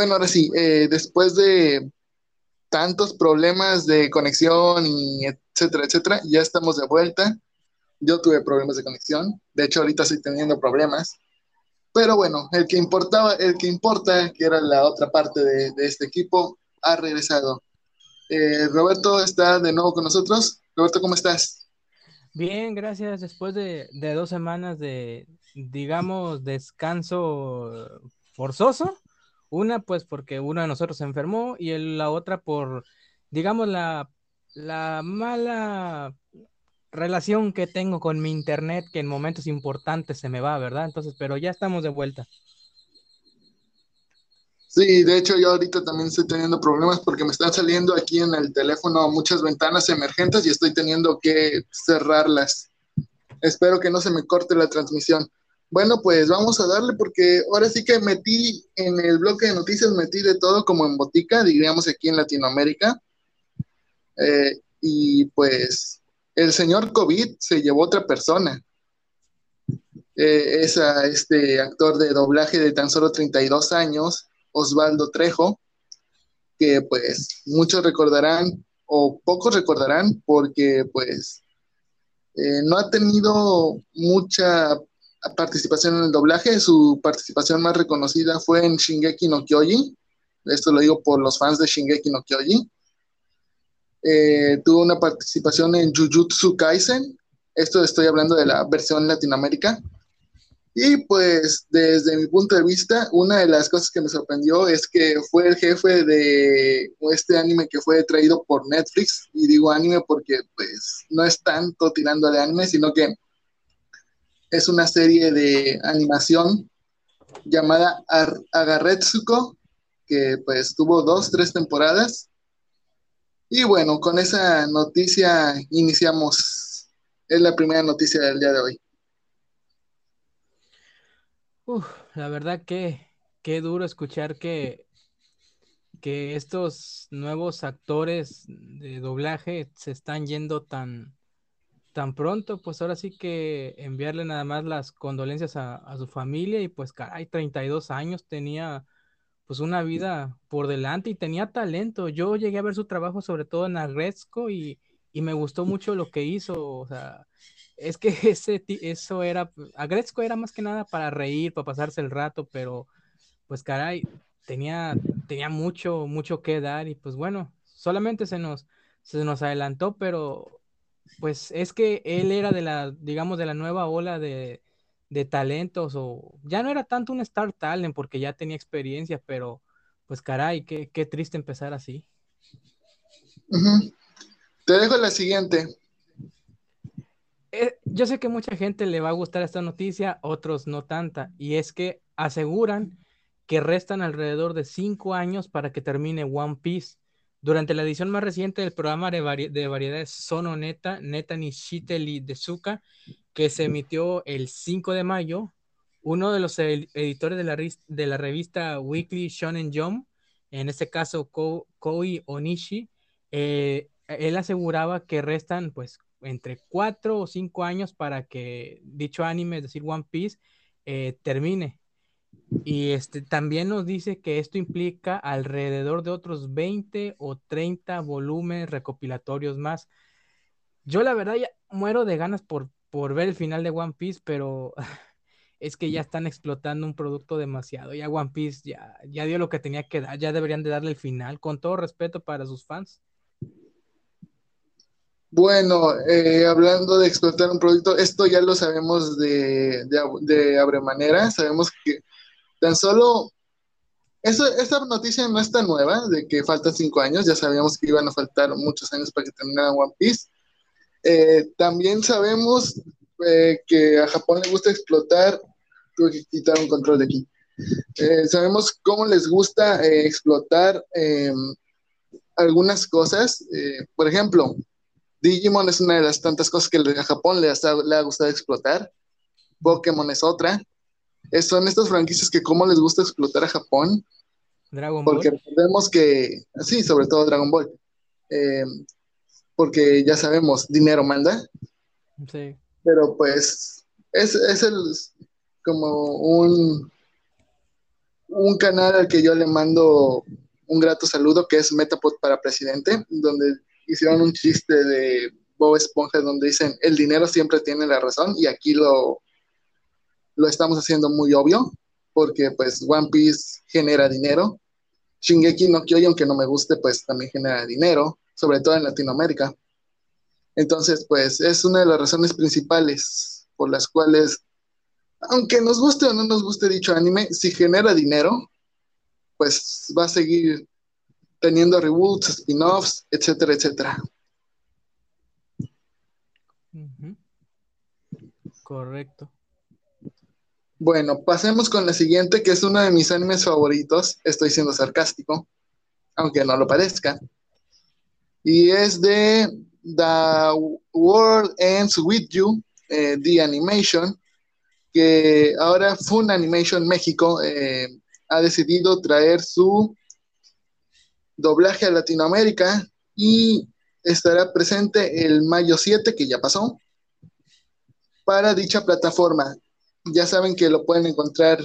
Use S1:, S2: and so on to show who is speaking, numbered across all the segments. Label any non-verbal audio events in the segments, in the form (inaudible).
S1: Bueno, ahora sí, eh, después de tantos problemas de conexión y etcétera, etcétera, ya estamos de vuelta. Yo tuve problemas de conexión, de hecho ahorita estoy teniendo problemas, pero bueno, el que importaba, el que importa, que era la otra parte de, este equipo, ha regresado. Eh, Roberto está de nuevo con nosotros. Roberto, ¿cómo estás?
S2: Bien, gracias. Después de, de dos semanas de, digamos, descanso forzoso, una, pues porque uno de nosotros se enfermó y la otra por, digamos, la, la mala relación que tengo con mi internet que en momentos importantes se me va, ¿verdad? Entonces, pero ya estamos de vuelta.
S1: Sí, de hecho yo ahorita también estoy teniendo problemas porque me están saliendo aquí en el teléfono muchas ventanas emergentes y estoy teniendo que cerrarlas. Espero que no se me corte la transmisión. Bueno, pues vamos a darle porque ahora sí que metí en el bloque de noticias, metí de todo como en botica, diríamos aquí en Latinoamérica. Eh, y pues el señor COVID se llevó otra persona. Eh, es a este actor de doblaje de tan solo 32 años, Osvaldo Trejo, que pues muchos recordarán o pocos recordarán porque pues eh, no ha tenido mucha participación en el doblaje. Su participación más reconocida fue en Shingeki no Kyoji. Esto lo digo por los fans de Shingeki no Kyoji. Eh, tuvo una participación en Jujutsu Kaisen. Esto estoy hablando de la versión Latinoamérica. Y pues desde mi punto de vista, una de las cosas que me sorprendió es que fue el jefe de este anime que fue traído por Netflix. Y digo anime porque pues no es tanto tirando de anime, sino que es una serie de animación llamada Agarretsuko, que pues tuvo dos, tres temporadas. Y bueno, con esa noticia iniciamos. Es la primera noticia del día de hoy.
S2: la verdad que qué duro escuchar que, que estos nuevos actores de doblaje se están yendo tan, tan pronto, pues ahora sí que enviarle nada más las condolencias a, su familia y pues caray, 32 años tenía pues una vida por delante y tenía talento. Yo llegué a ver su trabajo sobre todo en Agresco y, y me gustó (laughs) mucho lo que hizo, o sea, es que (laughs) ese, eso era, Agresco era más que nada para reír, para pasarse el rato, pero pues caray, tenía, tenía mucho, mucho que dar y pues bueno, solamente se nos, se nos adelantó, pero pues es que él era de la, digamos, de la nueva ola de, talentos, o ya no era tanto un star talent porque ya tenía experiencia, pero pues caray, qué, triste empezar así.
S1: Te dejo la siguiente.
S2: Eh, yo sé que mucha gente le va a gustar esta noticia, otros no tanta, y es que aseguran que restan alrededor de cinco años para que termine One Piece. Durante la edición más reciente del programa de, variedades Sono Neta, Neta Nishiteli de Suka, que se emitió el 5 de mayo, uno de los editores de la, de la revista Weekly Shonen Jump, en este caso Koi Onishi, eh, él aseguraba que restan pues entre cuatro o cinco años para que dicho anime, es decir, One Piece, eh, termine. Y este, también nos dice que esto implica alrededor de otros 20 o 30 volúmenes recopilatorios más. Yo la verdad ya muero de ganas por, por ver el final de One Piece, pero (laughs) es que ya están explotando un producto demasiado. Ya One Piece ya, ya dio lo que tenía que dar, ya deberían de darle el final, con todo respeto para sus fans.
S1: Bueno, eh, hablando de explotar un producto, esto ya lo sabemos de, de, de Abremanera, sabemos que Tan solo, eso, esta noticia no está nueva, de que faltan cinco años, ya sabíamos que iban a faltar muchos años para que terminara One Piece. Eh, también sabemos eh, que a Japón le gusta explotar, tuve que quitar un control de aquí. Eh, sabemos cómo les gusta explotar em, algunas cosas. por ejemplo, Digimon es una de las tantas cosas que a Japón le le ha gustado explotar. Pokémon es otra son estas franquicias que como les gusta explotar a Japón. Dragon Ball. Porque recordemos que, sí, sobre todo Dragon Ball. Eh, porque ya sabemos, dinero manda. Sí. Pero pues es, es el como un un canal al que yo le mando un grato saludo, que es Metapod para Presidente, donde hicieron un chiste de Bob Esponja donde dicen, el dinero siempre tiene la razón, y aquí lo, lo estamos haciendo muy obvio, porque pues One Piece genera dinero. Shingeki no Kyojin, aunque no me guste, pues también genera dinero, sobre todo en Latinoamérica. Entonces, pues es una de las razones principales por las cuales, aunque nos guste o no nos guste dicho anime, si genera dinero, pues va a seguir teniendo reboots, spin-offs, etcétera, etcétera.
S2: Correcto.
S1: Bueno, pasemos con la siguiente, que es uno de mis animes favoritos. Estoy siendo sarcástico, aunque no lo parezca. Y es de The World Ends With You, eh, The Animation, que ahora Fun Animation México eh, ha decidido traer su doblaje a Latinoamérica y estará presente el mayo 7, que ya pasó, para dicha plataforma ya saben que lo pueden encontrar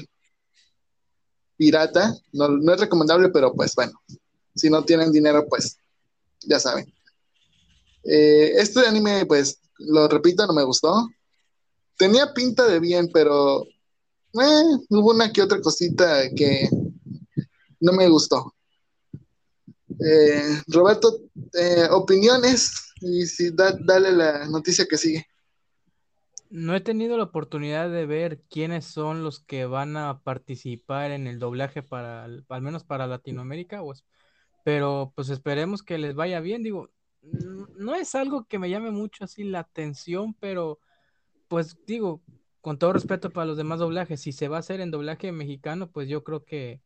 S1: pirata. No, es recomendable, pero pues bueno, si no tienen dinero, pues ya saben. Eh, este anime, pues lo repito, no me gustó. Tenía pinta de bien, pero eh, hubo una que otra cosita que no me gustó. Eh, Roberto, opiniones y si dale la noticia que sigue.
S2: No he tenido la oportunidad de ver quiénes son los que van a participar en el doblaje para, al menos para Latinoamérica, pues, pero pues esperemos que les vaya bien. Digo, no es algo que me llame mucho así la atención, pero pues digo, con todo respeto para los demás doblajes, si se va a hacer en doblaje mexicano, pues yo creo que,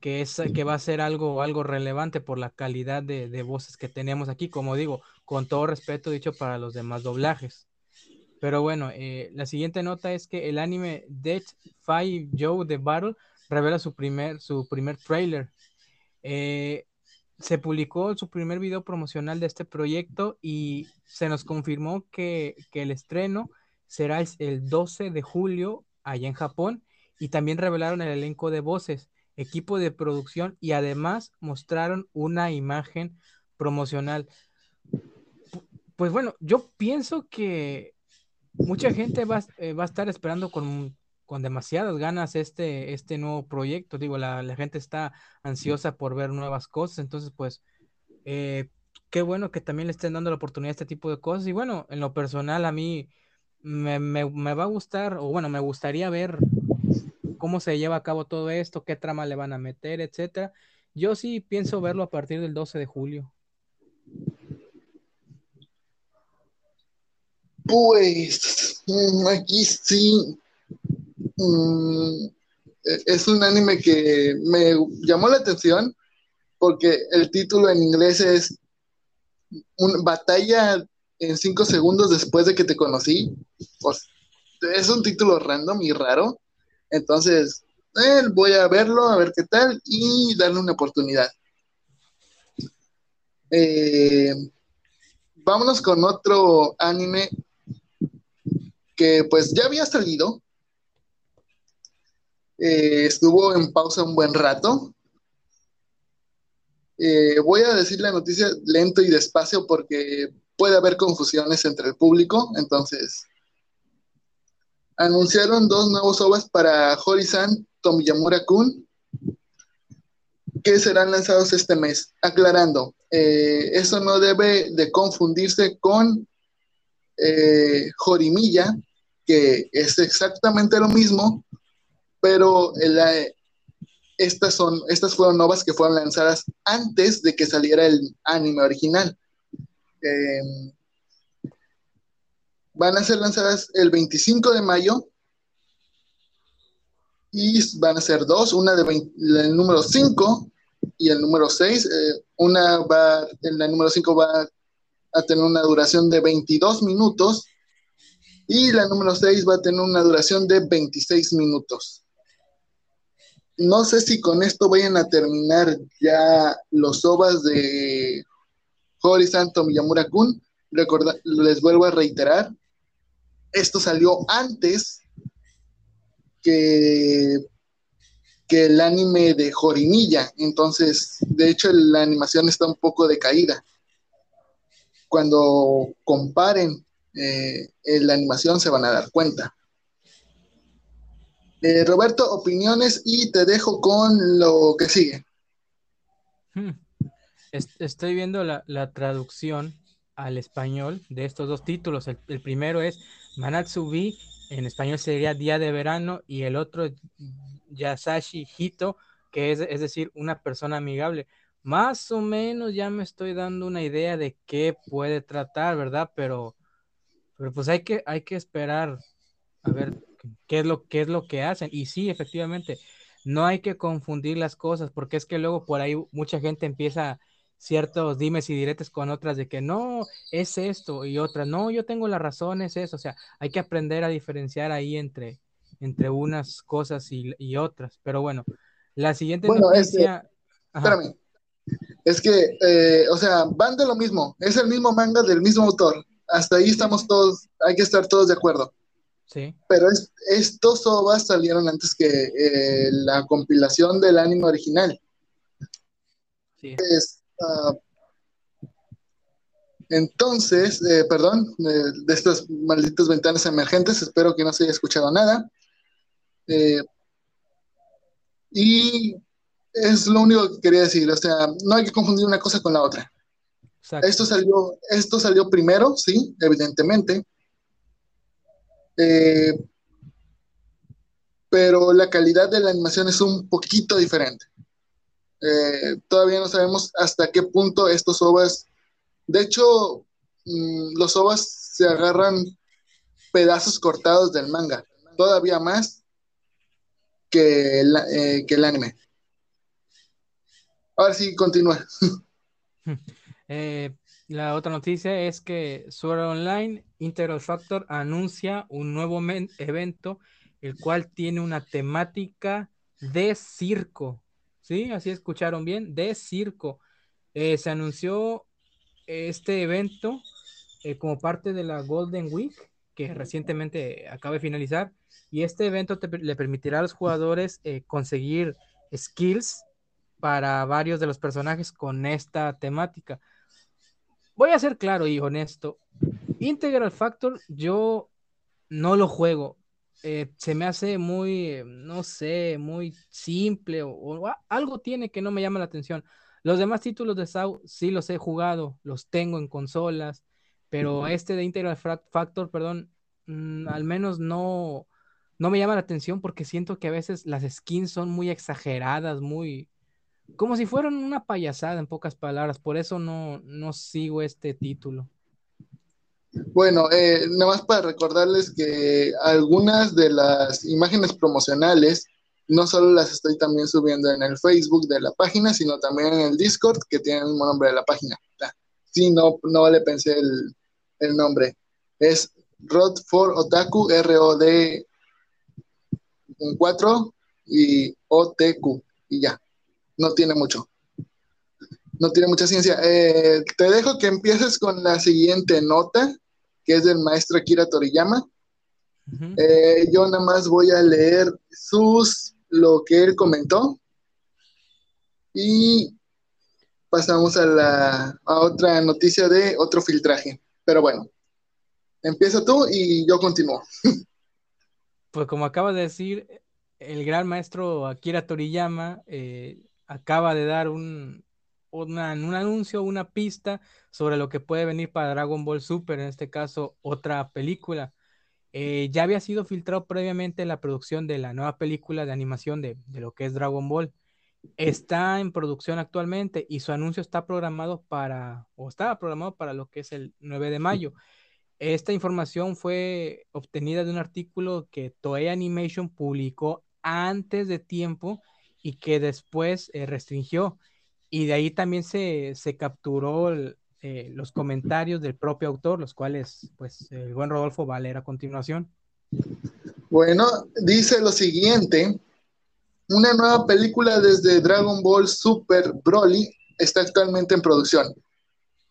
S2: que, es, que va a ser algo, algo relevante por la calidad de, de voces que tenemos aquí, como digo, con todo respeto dicho para los demás doblajes. Pero bueno, eh, la siguiente nota es que el anime Death Five Joe The Battle revela su primer, su primer trailer. Eh, se publicó su primer video promocional de este proyecto y se nos confirmó que, el estreno será el, 12 de julio allá en Japón y también revelaron el elenco de voces, equipo de producción y además mostraron una imagen promocional. Pues bueno, yo pienso que mucha gente va, eh, va a estar esperando con, con, demasiadas ganas este, este nuevo proyecto. Digo, la, la, gente está ansiosa por ver nuevas cosas. Entonces, pues, eh, qué bueno que también le estén dando la oportunidad a este tipo de cosas. Y bueno, en lo personal, a mí me, me, me va a gustar, o bueno, me gustaría ver cómo se lleva a cabo todo esto, qué trama le van a meter, etcétera. Yo sí pienso verlo a partir del 12 de julio.
S1: Pues mm, aquí sí. Mm, e, es un anime que me llamó la atención porque el título en inglés es una batalla en cinco segundos después de que te conocí. Es un título random y raro. Entonces, eh, voy a verlo, a ver qué tal y darle una oportunidad. Eh, vámonos con otro anime que pues ya había salido. Eh, estuvo en pausa un buen rato. Eh, voy a decir la noticia lento y despacio porque puede haber confusiones entre el público. Entonces, anunciaron dos nuevos OVAs para Horizon Tomiyamura Kun que serán lanzados este mes. Aclarando, eh, eso no debe de confundirse con Jorimilla, que es exactamente lo mismo, pero estas, son, estas fueron novas que fueron lanzadas antes de que saliera el anime original. Em, van a ser lanzadas el 25 de mayo y van a ser dos, una de el número 5 y el número 6. Eh, una va, en la número 5 va a tener una duración de 22 minutos y la número 6 va a tener una duración de 26 minutos. No sé si con esto vayan a terminar ya los ovas de Horizon Miyamura Kun. les vuelvo a reiterar, esto salió antes que que el anime de Jorimilla. Entonces, de hecho, la animación está un poco decaída. Cuando comparen eh, la animación se van a dar cuenta. Eh, Roberto, opiniones y te dejo con lo que sigue.
S2: Hmm. Estoy viendo la, traducción al español de estos dos títulos. El, primero es Manatsubi, en español sería Día de Verano, y el otro Yasashi Hito, que es, es decir, una persona amigable. Más o menos ya me estoy dando una idea de qué puede tratar, ¿verdad? Pero, pero pues hay que, hay que esperar a ver qué es lo, qué es lo que hacen. Y sí, efectivamente, no hay que confundir las cosas, porque es que luego por ahí mucha gente empieza ciertos dimes y diretes con otras de que no, es esto y otras, no, yo tengo la razón, es eso. O sea, hay que aprender a diferenciar ahí entre, entre unas cosas y, otras. Pero bueno, la siguiente noticia...
S1: espérame. Es que, eh, o sea, van de lo mismo. Es el mismo manga del mismo autor. Hasta ahí estamos todos, hay que estar todos de acuerdo.
S2: Sí.
S1: Pero estos OVAs salieron antes que eh, la compilación del anime original.
S2: Sí.
S1: Ah, entonces, eh, perdón, de estas malditas ventanas emergentes, espero que no se haya escuchado nada. Eh, y es lo único que quería decir, o sea, no hay que confundir una cosa con la otra. Esto salió, esto salió primero, sí, evidentemente, eh, pero la calidad de la animación es un poquito diferente. Eh, todavía no sabemos hasta qué punto estos ovas, de hecho, mm, los ovas se agarran pedazos cortados del manga, todavía más que el, eh, que el anime. Ahora sí, continúa. (laughs)
S2: la otra noticia es que Sword Online Integral Factor anuncia un nuevo evento, el cual tiene una temática de circo. ¿Sí? Así escucharon bien, de circo. Eh, se anunció este evento eh, como parte de la Golden Week, que recientemente acaba de finalizar. Y este evento le permitirá a los jugadores eh, conseguir skills para varios de los personajes con esta temática. Voy a ser claro y honesto. Integral Factor, yo no lo juego. Eh, se me hace muy, no sé, muy simple o, algo tiene que no me llama la atención. Los demás títulos de SAU sí los he jugado, los tengo en consolas, pero este de Integral Factor, perdón, mm, al menos no, no me llama la atención porque siento que a veces las skins son muy exageradas, muy, como si fueran una payasada en pocas palabras, por eso no, no sigo este título.
S1: Bueno, eh, nada más para recordarles que algunas de las imágenes promocionales no solo las estoy también subiendo en el Facebook de la página, sino también en el Discord, que tiene el mismo nombre de la página. Sí, no, no le pensé el, el nombre. Es Rod for Otaku, R-O-D un 4 y O-T-Q, y ya. No tiene mucho. No tiene mucha ciencia. Eh, te dejo que empieces con la siguiente nota, que es del maestro Akira Toriyama. Eh, yo nada más voy a leer sus lo que él comentó y pasamos a la a otra noticia de otro filtraje. Pero bueno, empieza tú y yo continúo. (laughs)
S2: Pues como acaba de decir el gran maestro Akira Toriyama, eh, acaba de dar un, un anuncio, una pista sobre lo que puede venir para Dragon Ball Super, en este caso otra película. Eh, ya había sido filtrado previamente la producción de la nueva película de animación de, lo que es Dragon Ball. Está en producción actualmente y su anuncio está programado para, o estaba programado para lo que es el 9 de mayo. Esta información fue obtenida de un artículo que Toei Animation publicó antes de tiempo y que después eh, restringió. Y de ahí también se, capturó eh, los comentarios del propio autor, los cuales, pues, el buen Rodolfo va a leer a continuación.
S1: Bueno, dice lo siguiente. Una nueva película desde Dragon Ball Super Broly está actualmente en producción.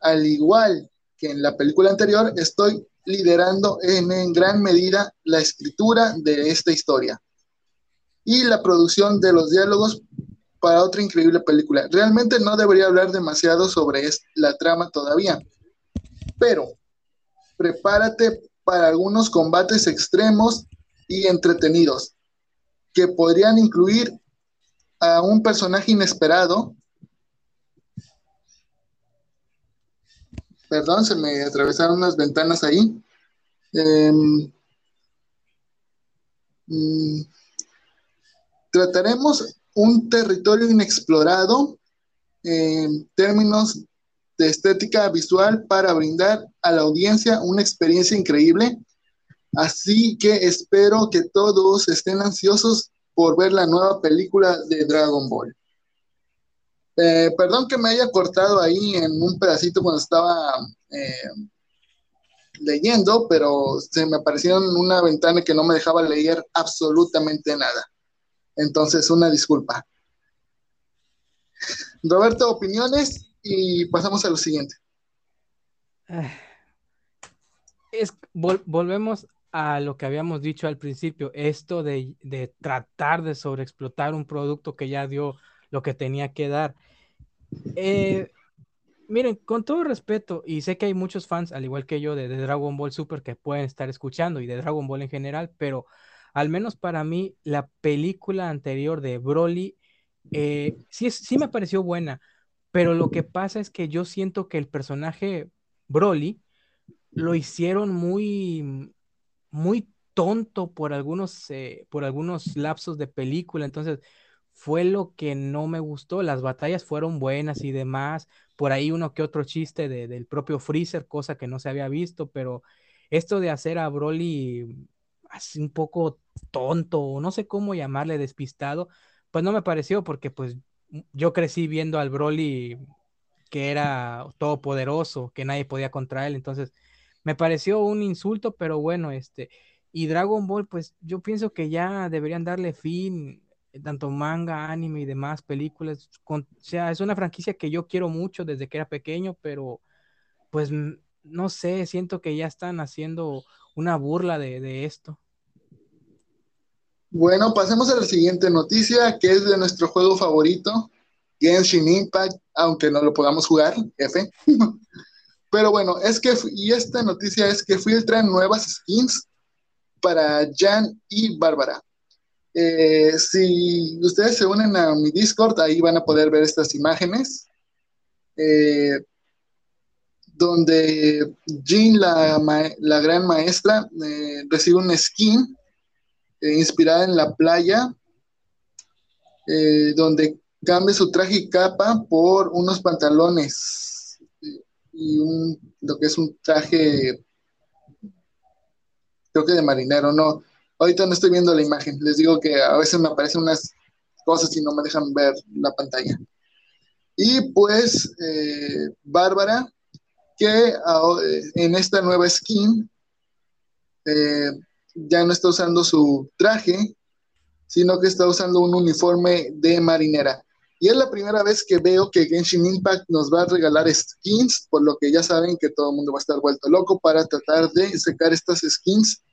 S1: Al igual que en la película anterior, estoy liderando en gran medida la escritura de esta historia. Y la producción de los diálogos para otra increíble película. Realmente no debería hablar demasiado sobre la trama todavía, pero prepárate para algunos combates extremos y entretenidos que podrían incluir a un personaje inesperado. Perdón, se me atravesaron unas ventanas ahí. Em, mm, trataremos un territorio inexplorado en términos de estética visual para brindar a la audiencia una experiencia increíble. Así que espero que todos estén ansiosos por ver la nueva película de Dragon Ball. Eh, perdón que me haya cortado ahí en un pedacito cuando estaba eh, leyendo, pero se me apareció en una ventana que no me dejaba leer absolutamente nada. Entonces, una disculpa. Roberto, opiniones y pasamos a lo siguiente.
S2: Es, volvemos a lo que habíamos dicho al principio, esto de, de, tratar de sobreexplotar un producto que ya dio lo que tenía que dar. Eh, miren, con todo respeto, y sé que hay muchos fans, al igual que yo, de, Dragon Ball Super que pueden estar escuchando y de Dragon Ball en general, pero al menos para mí, la película anterior de Broly eh, sí, sí me pareció buena, pero lo que pasa es que yo siento que el personaje Broly lo hicieron muy, muy tonto por algunos, eh, por algunos lapsos de película, entonces fue lo que no me gustó. Las batallas fueron buenas y demás. Por ahí uno que otro chiste del propio Freezer, cosa que no se había visto, pero esto de hacer a Broly así un poco tonto, o no sé cómo llamarle despistado, pues no me pareció porque pues yo crecí viendo al Broly que era todopoderoso, que nadie podía contra él, entonces me pareció un insulto, pero bueno, este, y Dragon Ball, pues yo pienso que ya deberían darle fin tanto manga, anime y demás películas. o sea, es una franquicia que yo quiero mucho desde que era pequeño, pero pues no sé, siento que ya están haciendo una burla de, esto.
S1: Bueno, pasemos a la siguiente noticia, que es de nuestro juego favorito, Genshin Impact, aunque no lo podamos jugar, F. (laughs) Pero bueno, es que, y esta noticia es que filtran nuevas skins para Jan y Bárbara. Eh, si ustedes se unen a mi Discord, ahí van a poder ver estas imágenes. Eh, donde Jean, la, gran maestra, eh, recibe un skin inspirada en la playa, donde cambia su traje y capa por unos pantalones y un, lo que es un traje, creo que de marinero, no, Ahorita no estoy viendo la imagen. Les digo que a veces me aparecen unas cosas y no me dejan ver la pantalla. Y pues, eh, Bárbara, que en esta nueva skin eh, ya no está usando su traje, sino que está usando un uniforme de marinera. Y es la primera vez que veo que Genshin Impact nos va a regalar skins, por lo que ya saben que todo el mundo va a estar vuelto loco para tratar de sacar estas skins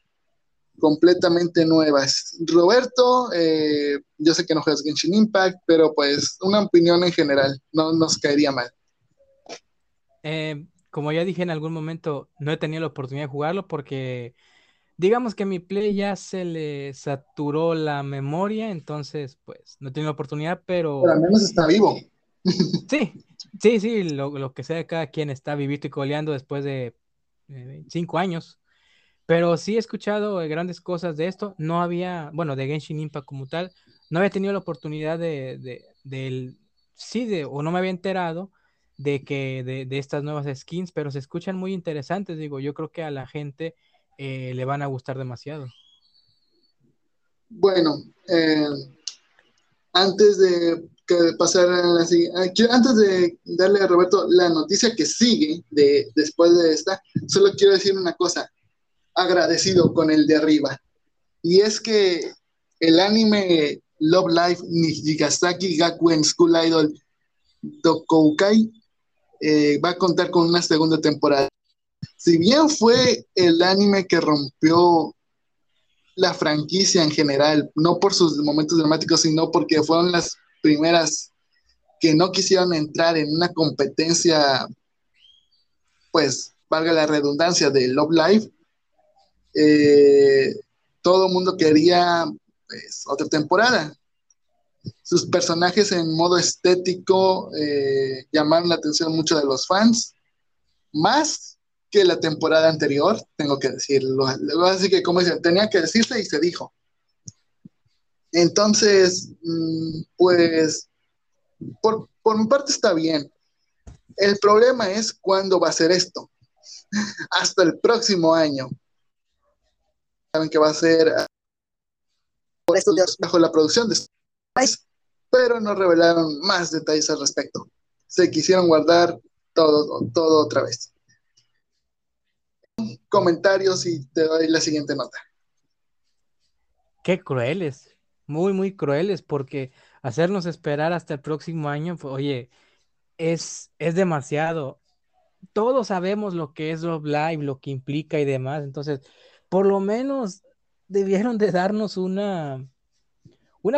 S1: completamente nuevas. Roberto, eh, yo sé que no juegas Genshin Impact, pero pues una opinión en general, no nos caería mal.
S2: Eh, como ya dije en algún momento, no he tenido la oportunidad de jugarlo porque digamos que mi play ya se le saturó la memoria, entonces pues no tenido la oportunidad, pero...
S1: Pero al menos está vivo. (laughs)
S2: Sí, sí, sí, lo, que sea, cada quien está vivito y coleando después de eh, cinco años. Pero sí he escuchado eh, grandes cosas de esto. No había, bueno, de Genshin Impact como tal, no había tenido la oportunidad de, de del, sí, de, o no me había enterado de que de, de, estas nuevas skins, pero se escuchan muy interesantes. Digo, yo creo que a la gente eh, le van a gustar demasiado.
S1: Bueno, eh, antes de pasar a la siguiente, antes de darle a Roberto la noticia que sigue de, después de esta, solo quiero decir una cosa agradecido con el de arriba. Y es que el anime Love Life Nijigasaki Gakuen School Idol Dokoukai eh, va a contar con una segunda temporada. Si bien fue el anime que rompió la franquicia en general, no por sus momentos dramáticos, sino porque fueron las primeras que no quisieron entrar en una competencia, pues, valga la redundancia, de Love Live. Eh, todo el mundo quería pues, otra temporada. Sus personajes en modo estético eh, llamaron la atención mucho de los fans, más que la temporada anterior, tengo que decirlo. Así que, como dicen, tenía que decirse y se dijo. Entonces, mm, pues, por, por mi parte está bien. El problema es cuándo va a ser esto. (laughs) Hasta el próximo año. Saben que va a ser por estudios bajo la producción de pero no revelaron más detalles al respecto. Se quisieron guardar todo, todo otra vez. Comentarios y te doy la siguiente nota.
S2: Qué crueles, muy, muy crueles, porque hacernos esperar hasta el próximo año, oye, es, es demasiado. Todos sabemos lo que es Love Live, lo que implica y demás, entonces, por lo menos debieron de darnos una, un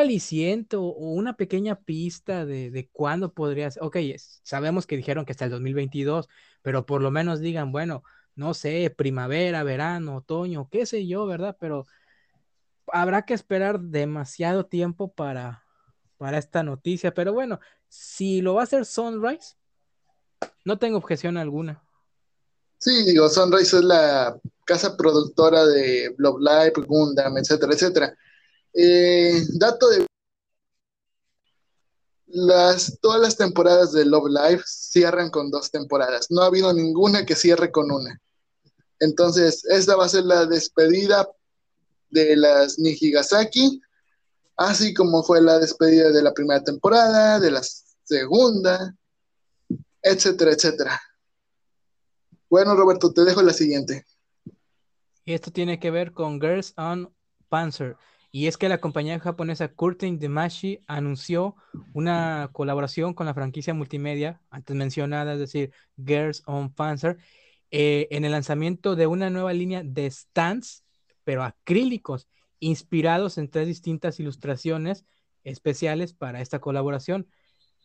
S2: o una pequeña pista de, de cuándo podría ser. Ok, sabemos que dijeron que hasta el 2022, pero por lo menos digan, bueno, no sé, primavera, verano, otoño, qué sé yo, ¿verdad? Pero habrá que esperar demasiado tiempo para, para esta noticia. Pero bueno, si lo va a hacer Sunrise, no tengo objeción alguna.
S1: Sí, digo, Sunrise es la casa productora de Love Live, Gundam, etcétera, etcétera. Eh, dato de las, todas las temporadas de Love Live cierran con dos temporadas. No ha habido ninguna que cierre con una. Entonces, esta va a ser la despedida de las Nihigasaki, así como fue la despedida de la primera temporada, de la segunda, etcétera, etcétera. Bueno, Roberto, te dejo la siguiente.
S2: Y esto tiene que ver con Girls on Panzer. Y es que la compañía japonesa Curtain Demashi anunció una colaboración con la franquicia multimedia antes mencionada, es decir, Girls on Panzer, eh, en el lanzamiento de una nueva línea de stands, pero acrílicos, inspirados en tres distintas ilustraciones especiales para esta colaboración.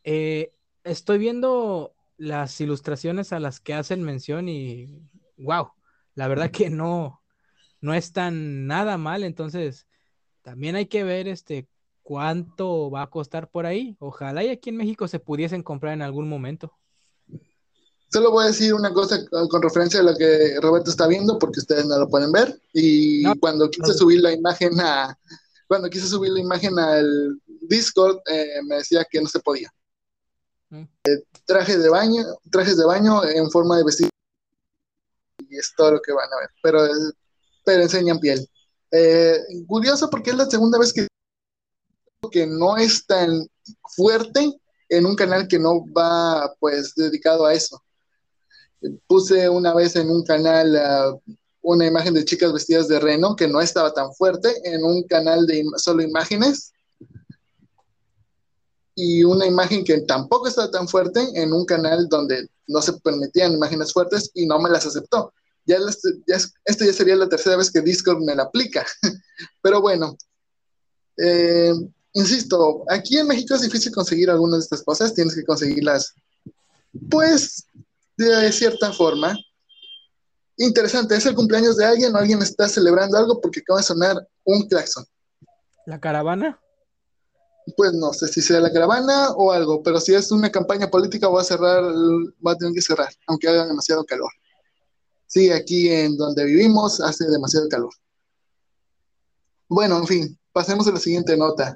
S2: Eh, estoy viendo las ilustraciones a las que hacen mención y wow, la verdad que no, no están nada mal, entonces también hay que ver este cuánto va a costar por ahí. Ojalá y aquí en México se pudiesen comprar en algún momento.
S1: Solo voy a decir una cosa con referencia a lo que Roberto está viendo, porque ustedes no lo pueden ver. Y cuando quise subir la imagen a cuando quise subir la imagen al Discord, eh, me decía que no se podía. Mm. Eh, traje de baño, trajes de baño en forma de vestido. Y es todo lo que van a ver. Pero, pero enseñan piel. Eh, curioso porque es la segunda vez que que no es tan fuerte en un canal que no va pues dedicado a eso. Puse una vez en un canal una imagen de chicas vestidas de reno que no estaba tan fuerte en un canal de solo imágenes y una imagen que tampoco estaba tan fuerte en un canal donde no se permitían imágenes fuertes y no me las aceptó ya, ya, esto ya sería la tercera vez que Discord me la aplica. (laughs) Pero bueno, eh, insisto, aquí en México es difícil conseguir algunas de estas cosas, tienes que conseguirlas, pues, de cierta forma. Interesante, es el cumpleaños de alguien o alguien está celebrando algo porque acaba de sonar un claxon.
S2: ¿La caravana?
S1: Pues no sé si sea la caravana o algo, pero si es una campaña política voy a cerrar, va a tener que cerrar, aunque haga demasiado calor. Sí, aquí en donde vivimos hace demasiado calor. Bueno, en fin, pasemos a la siguiente nota.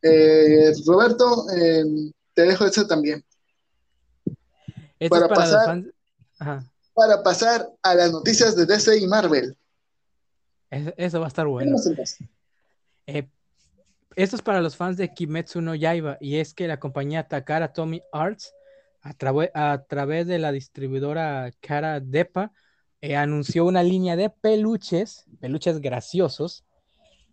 S1: Eh, Roberto, eh, te dejo eso también. Para, pasar, para pasar a las noticias de DC y Marvel.
S2: Eso va a estar bueno. Eh, esto es para los fans de Kimetsu no Yaiba y es que la compañía Takara Tommy Arts a, a través de la distribuidora Kara Depa eh, anunció una línea de peluches, peluches graciosos,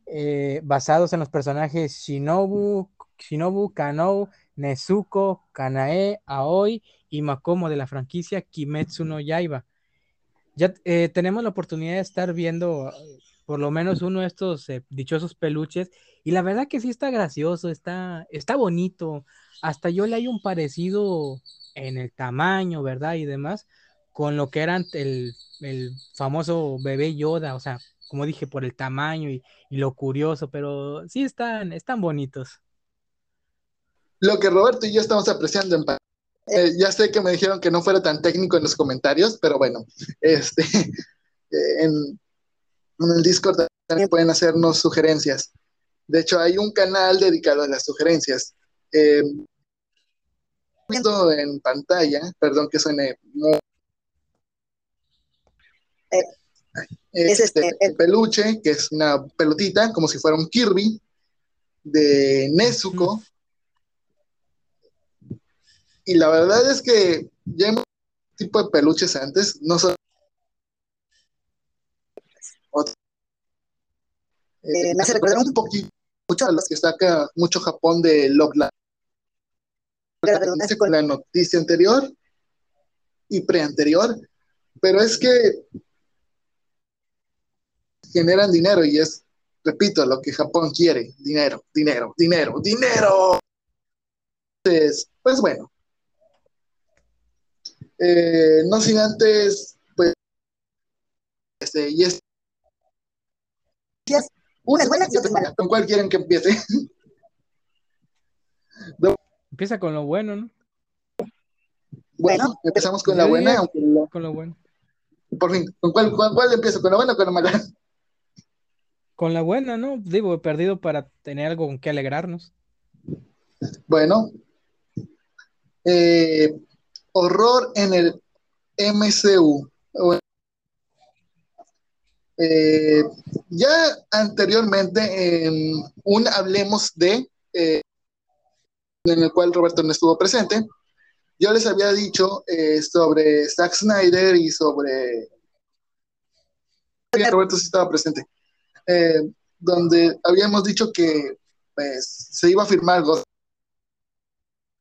S2: eh, basados en los personajes Shinobu, Shinobu, Kanou, Nezuko, Kanae, Aoi y Makomo de la franquicia Kimetsu no Yaiba. ya eh, tenemos la oportunidad de estar viendo por lo menos uno de estos eh, dichosos peluches y la verdad que sí está gracioso, está, está bonito. Hasta yo le hay un parecido en el tamaño, ¿verdad? Y demás, con lo que eran el, el famoso bebé Yoda, o sea, como dije, por el tamaño y, y lo curioso, pero sí están, están bonitos.
S1: Lo que Roberto y yo estamos apreciando en eh, ya sé que me dijeron que no fuera tan técnico en los comentarios, pero bueno, este, (laughs) en, en el Discord también pueden hacernos sugerencias. De hecho, hay un canal dedicado a las sugerencias. Eh, viendo en pantalla, perdón que suene es este, el peluche, que es una pelotita, como si fuera un Kirby, de Nezuko. Y la verdad es que ya hemos tipo de peluches antes, no son eh, me hace recordar un poquito mucho a las que saca mucho Japón de Love con la noticia anterior y preanterior, pero es que generan dinero y es, repito, lo que Japón quiere, dinero, dinero, dinero, dinero. Entonces, pues bueno, eh, no sin antes, pues, este, y es una es buena y otra es mala. ¿Con cuál quieren que empiece? (laughs)
S2: Empieza con lo bueno, ¿no?
S1: Bueno, empezamos con la buena. Aunque
S2: Con lo bueno.
S1: Por fin, ¿con cuál, con cuál empiezo? ¿Con la buena o con la mala?
S2: Con la buena, ¿no? Digo, he perdido para tener algo con que alegrarnos.
S1: Bueno, eh, horror en el MCU. Eh, ya anteriormente en un Hablemos de, eh, en el cual Roberto no estuvo presente, yo les había dicho eh, sobre Zack Snyder y sobre... Roberto sí estaba presente. donde habíamos dicho que pues, se iba a firmar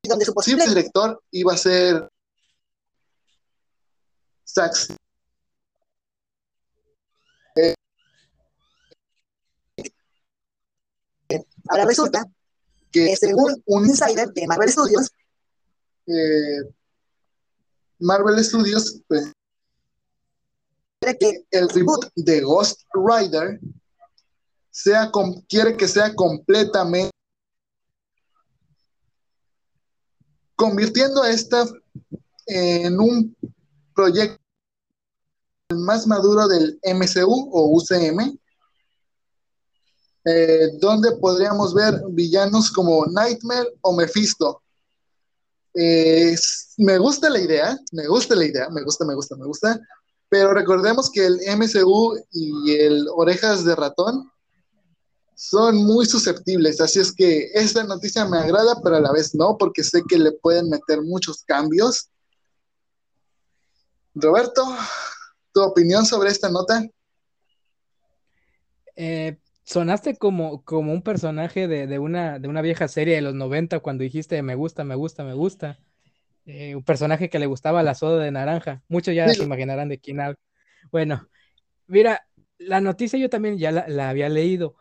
S1: donde su posible director iba a ser Zack Ahora resulta que según un insider de Marvel Studios, eh, Marvel Studios pues, que el reboot de Ghost Rider sea quiere que sea completamente convirtiendo a esta en un proyecto más maduro del MCU o UCM eh, donde podríamos ver villanos como Nightmare o Mephisto. Eh, me gusta la idea, me gusta la idea, me gusta, me gusta, me gusta, pero recordemos que el MCU y el Orejas de Ratón son muy susceptibles, así es que esta noticia me agrada, pero a la vez no, porque sé que le pueden meter muchos cambios. Roberto, ¿tu opinión sobre esta nota?
S2: Eh, sonaste como, como un personaje de, una, de una vieja serie de los 90 cuando dijiste me gusta, me gusta, me gusta. Eh, un personaje que le gustaba la soda de naranja. Muchos ya se imaginarán de quién hablo. Bueno, mira, la noticia yo también ya la, la había leído.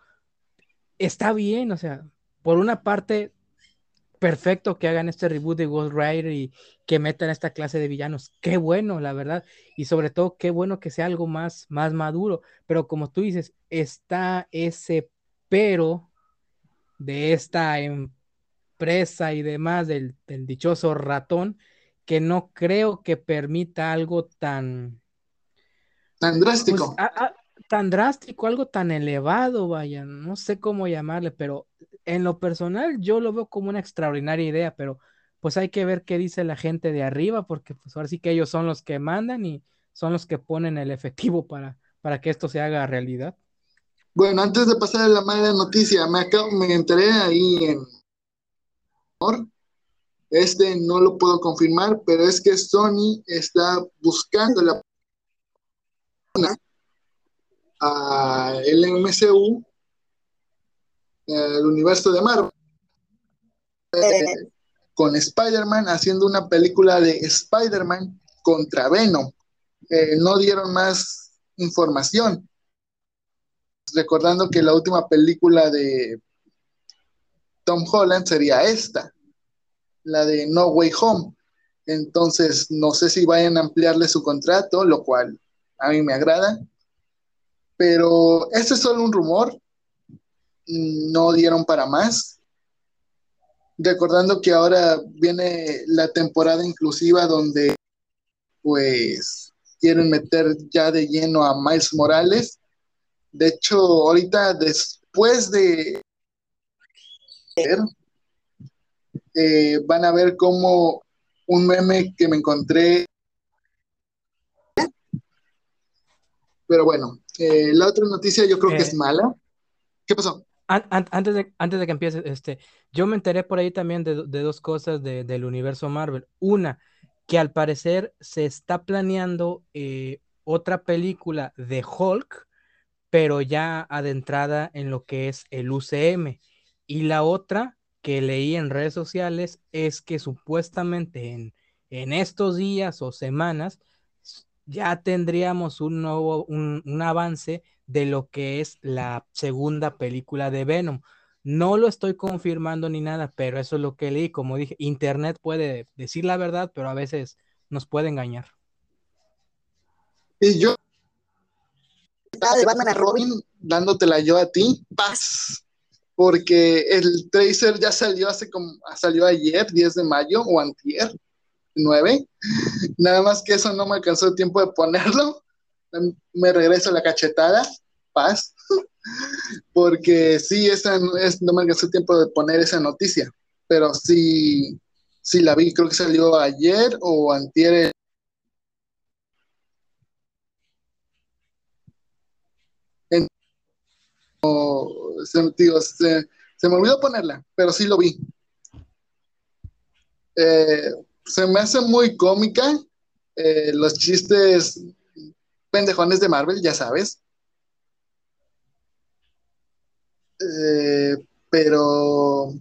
S2: Está bien, o sea, por una parte perfecto que hagan este reboot de Ghost Rider y que metan esta clase de villanos. Qué bueno, la verdad. Y sobre todo, qué bueno que sea algo más, más maduro. Pero como tú dices, está ese pero de esta empresa y demás del, dichoso ratón que no creo que permita algo tan...
S1: Tan drástico.
S2: Pues, tan drástico, algo tan elevado, vaya, no sé cómo llamarle, pero en lo personal yo lo veo como una extraordinaria idea, pero pues hay que ver qué dice la gente de arriba, porque pues ahora sí que ellos son los que mandan y son los que ponen el efectivo para, para que esto se haga realidad.
S1: Bueno, antes de pasar a la mala noticia, me, me enteré ahí en... Este no lo puedo confirmar, pero es que Sony está buscando la a el MCU el universo de Marvel, eh, con Spider-Man haciendo una película de Spider-Man contra Venom. eh, no dieron más información. Recordando que la última película de Tom Holland sería esta, la de No Way Home. Entonces, no sé si vayan a ampliarle su contrato, lo cual a mí me agrada. Pero este es solo un rumor. No dieron para más. Recordando que ahora viene la temporada inclusiva donde pues quieren meter ya de lleno a Miles Morales. De hecho, ahorita después de eh, van a ver como un meme que me encontré. Pero bueno, eh, la otra noticia yo creo que es eh. mala. ¿Qué pasó?
S2: Antes, de, antes de que empiece, este, yo me enteré por ahí también de, dos cosas del universo Marvel. Una, que al parecer se está planeando otra película de Hulk, pero ya adentrada en lo que es el UCM. Y la otra que leí en redes sociales es que supuestamente en, en estos días o semanas ya tendríamos un nuevo, un, avance de lo que es la segunda película de Venom. No lo estoy confirmando ni nada, pero eso es lo que leí. Como dije, Internet puede decir la verdad, pero a veces nos puede engañar.
S1: Y yo, de Batman a Robin, dándotela yo a ti, paz porque el tracer ya salió hace como, salió ayer, 10 de mayo, o antier, 9. Nada más que eso no me alcanzó el tiempo de ponerlo. Me regreso la cachetada, paz. (laughs) Porque sí, esa, es, no me alcanzó el tiempo de poner esa noticia. Pero sí, sí la vi, creo que salió ayer o antier. En, se, me olvidó ponerla, pero sí lo vi. Eh, se me hace muy cómica eh, los chistes pendejones de Marvel, ya sabes. Eh, pero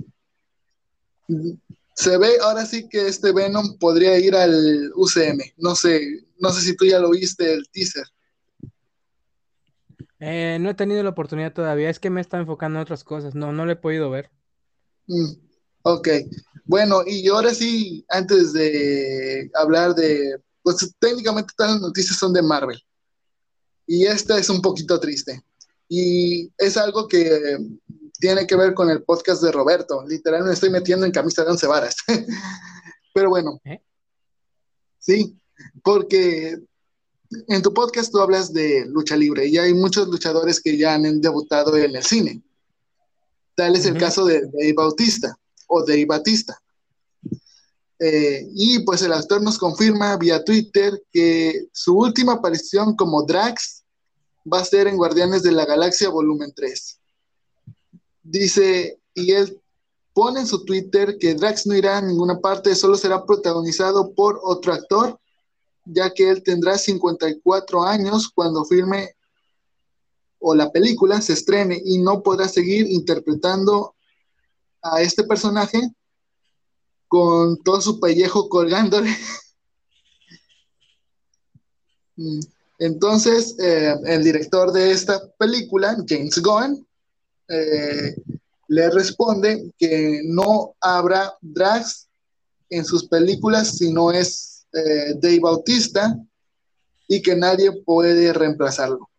S1: se ve ahora sí que este Venom podría ir al UCM. No sé, no sé si tú ya lo viste el teaser.
S2: Eh, no he tenido la oportunidad todavía, es que me está enfocando en otras cosas, no, no lo he podido ver.
S1: Mm, ok, bueno, y ahora sí, antes de hablar de, pues técnicamente todas las noticias son de Marvel, y esta es un poquito triste, y es algo que tiene que ver con el podcast de Roberto, literal me estoy metiendo en camisa de once varas, (laughs) pero bueno, ¿Eh? sí, porque en tu podcast tú hablas de lucha libre y hay muchos luchadores que ya han debutado en el cine. Tal es el caso de Dave Bautista o Dave Batista. Eh, y pues el actor nos confirma vía Twitter que su última aparición como Drax va a ser en Guardianes de la Galaxia Volumen 3. Dice, y él pone en su Twitter que Drax no irá a ninguna parte, solo será protagonizado por otro actor ya que él tendrá 54 años cuando firme o la película se estrene y no podrá seguir interpretando a este personaje con todo su pellejo colgándole. (laughs) Entonces, eh, el director de esta película, James Gunn, eh, le responde que no habrá drags en sus películas si no es eh, Dave Bautista y que nadie puede reemplazarlo.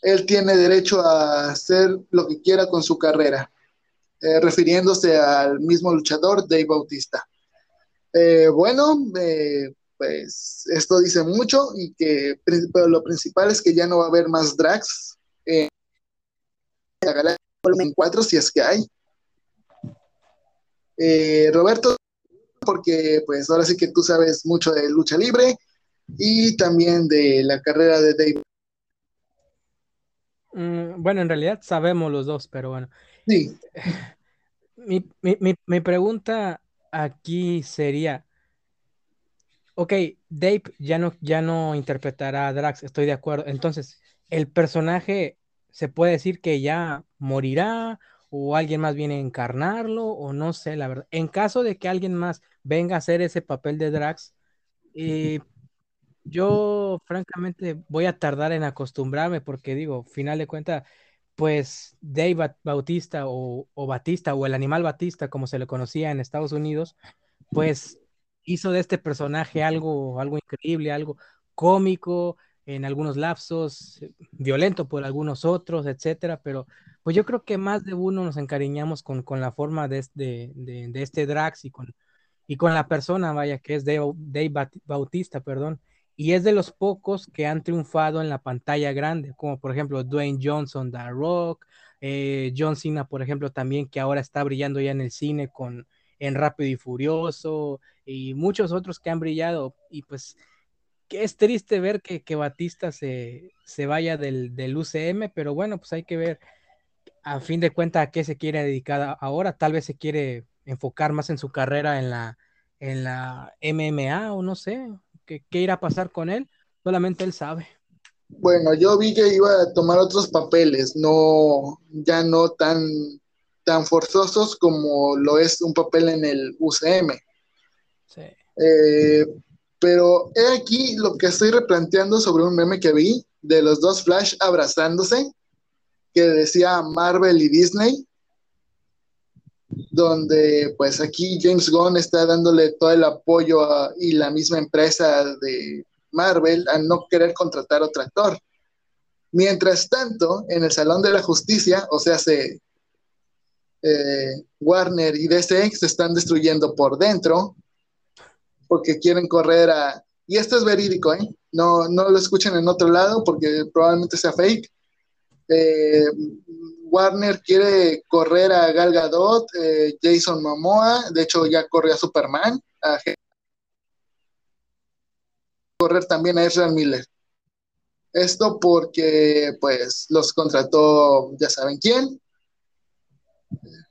S1: Él tiene derecho a hacer lo que quiera con su carrera, refiriéndose al mismo luchador Dave Bautista. Bueno, pues esto dice mucho y que pero lo principal es que ya no va a haber más drags en la Galaxia Volumen 4 si es que hay. Roberto, porque pues ahora sí que tú sabes mucho de lucha libre y también de la carrera de Dave.
S2: Mm, bueno, en realidad sabemos los dos, pero bueno.
S1: Sí. (laughs)
S2: Mi, mi pregunta aquí sería, ok, Dave ya no, ya no interpretará a Drax, estoy de acuerdo. Entonces, ¿el personaje se puede decir que ya morirá o alguien más viene a encarnarlo o no sé, la verdad. En caso de que alguien más venga a hacer ese papel de Drax, eh, yo francamente voy a tardar en acostumbrarme porque digo, final de cuentas, pues Dave Bautista o, o, Batista o el animal Batista, como se le conocía en Estados Unidos, pues hizo de este personaje algo, algo increíble, algo cómico, en algunos lapsos, violento por algunos otros, etcétera, pero pues yo creo que más de uno nos encariñamos con, con la forma de, de, de, este Drax y con, y con la persona, vaya, que es Dave, Dave Bautista, perdón, y es de los pocos que han triunfado en la pantalla grande, como por ejemplo Dwayne Johnson, The Rock, eh, John Cena, por ejemplo, también que ahora está brillando ya en el cine con en Rápido y Furioso y muchos otros que han brillado. Y pues que es triste ver que, que Batista se, se vaya del, del, UCM, pero bueno, pues hay que ver a fin de cuentas a qué se quiere dedicar ahora, tal vez se quiere enfocar más en su carrera en la, en la MMA o no sé, qué, qué irá a pasar con él, solamente él sabe.
S1: Bueno, yo vi que iba a tomar otros papeles, no, ya no tan, tan forzosos como lo es un papel en el UCM. Sí. Eh, pero he aquí lo que estoy replanteando sobre un meme que vi de los dos Flash abrazándose, que decía Marvel y Disney, donde pues aquí James Gunn está dándole todo el apoyo y la misma empresa de Marvel a no querer contratar otro actor. Mientras tanto, en el Salón de la Justicia, o sea, se, eh, Warner y DC se están destruyendo por dentro porque quieren correr a... Y esto es verídico, ¿eh? No, no lo escuchen en otro lado porque probablemente sea fake. Eh, Warner quiere correr a Gal Gadot, eh, Jason Momoa, de hecho ya corre a Superman, a correr también a Ezra Miller. Esto porque pues los contrató ya saben quién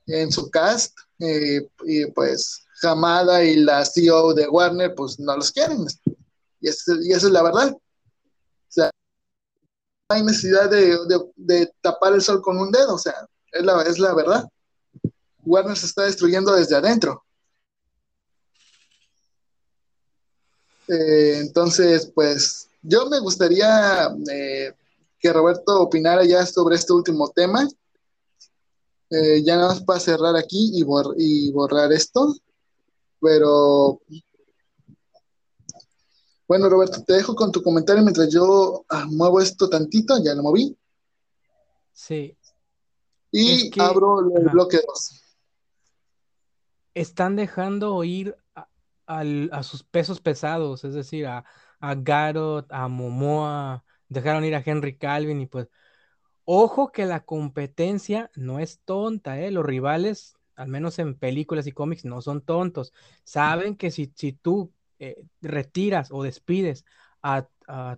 S1: en su cast y pues Hamada y la CEO de Warner, pues no los quieren. Y, esa es la verdad. O sea, no hay necesidad de, tapar el sol con un dedo, o sea, es la, es la verdad. Warner se está destruyendo desde adentro. Eh, entonces, pues yo me gustaría eh, que Roberto opinara ya sobre este último tema. Eh, ya nada más para cerrar aquí y, y borrar esto. Pero bueno, Roberto, te dejo con tu comentario mientras yo ah, muevo esto tantito, ya lo moví.
S2: Sí.
S1: Y abro el bloque 2.
S2: Están dejando ir a, sus pesos pesados, es decir, a, a Garot, a Momoa, dejaron ir a Henry Calvin y pues, ojo que la competencia no es tonta, ¿eh? Los rivales al menos en películas y cómics, no son tontos. Saben que si, si tú eh, retiras o despides a,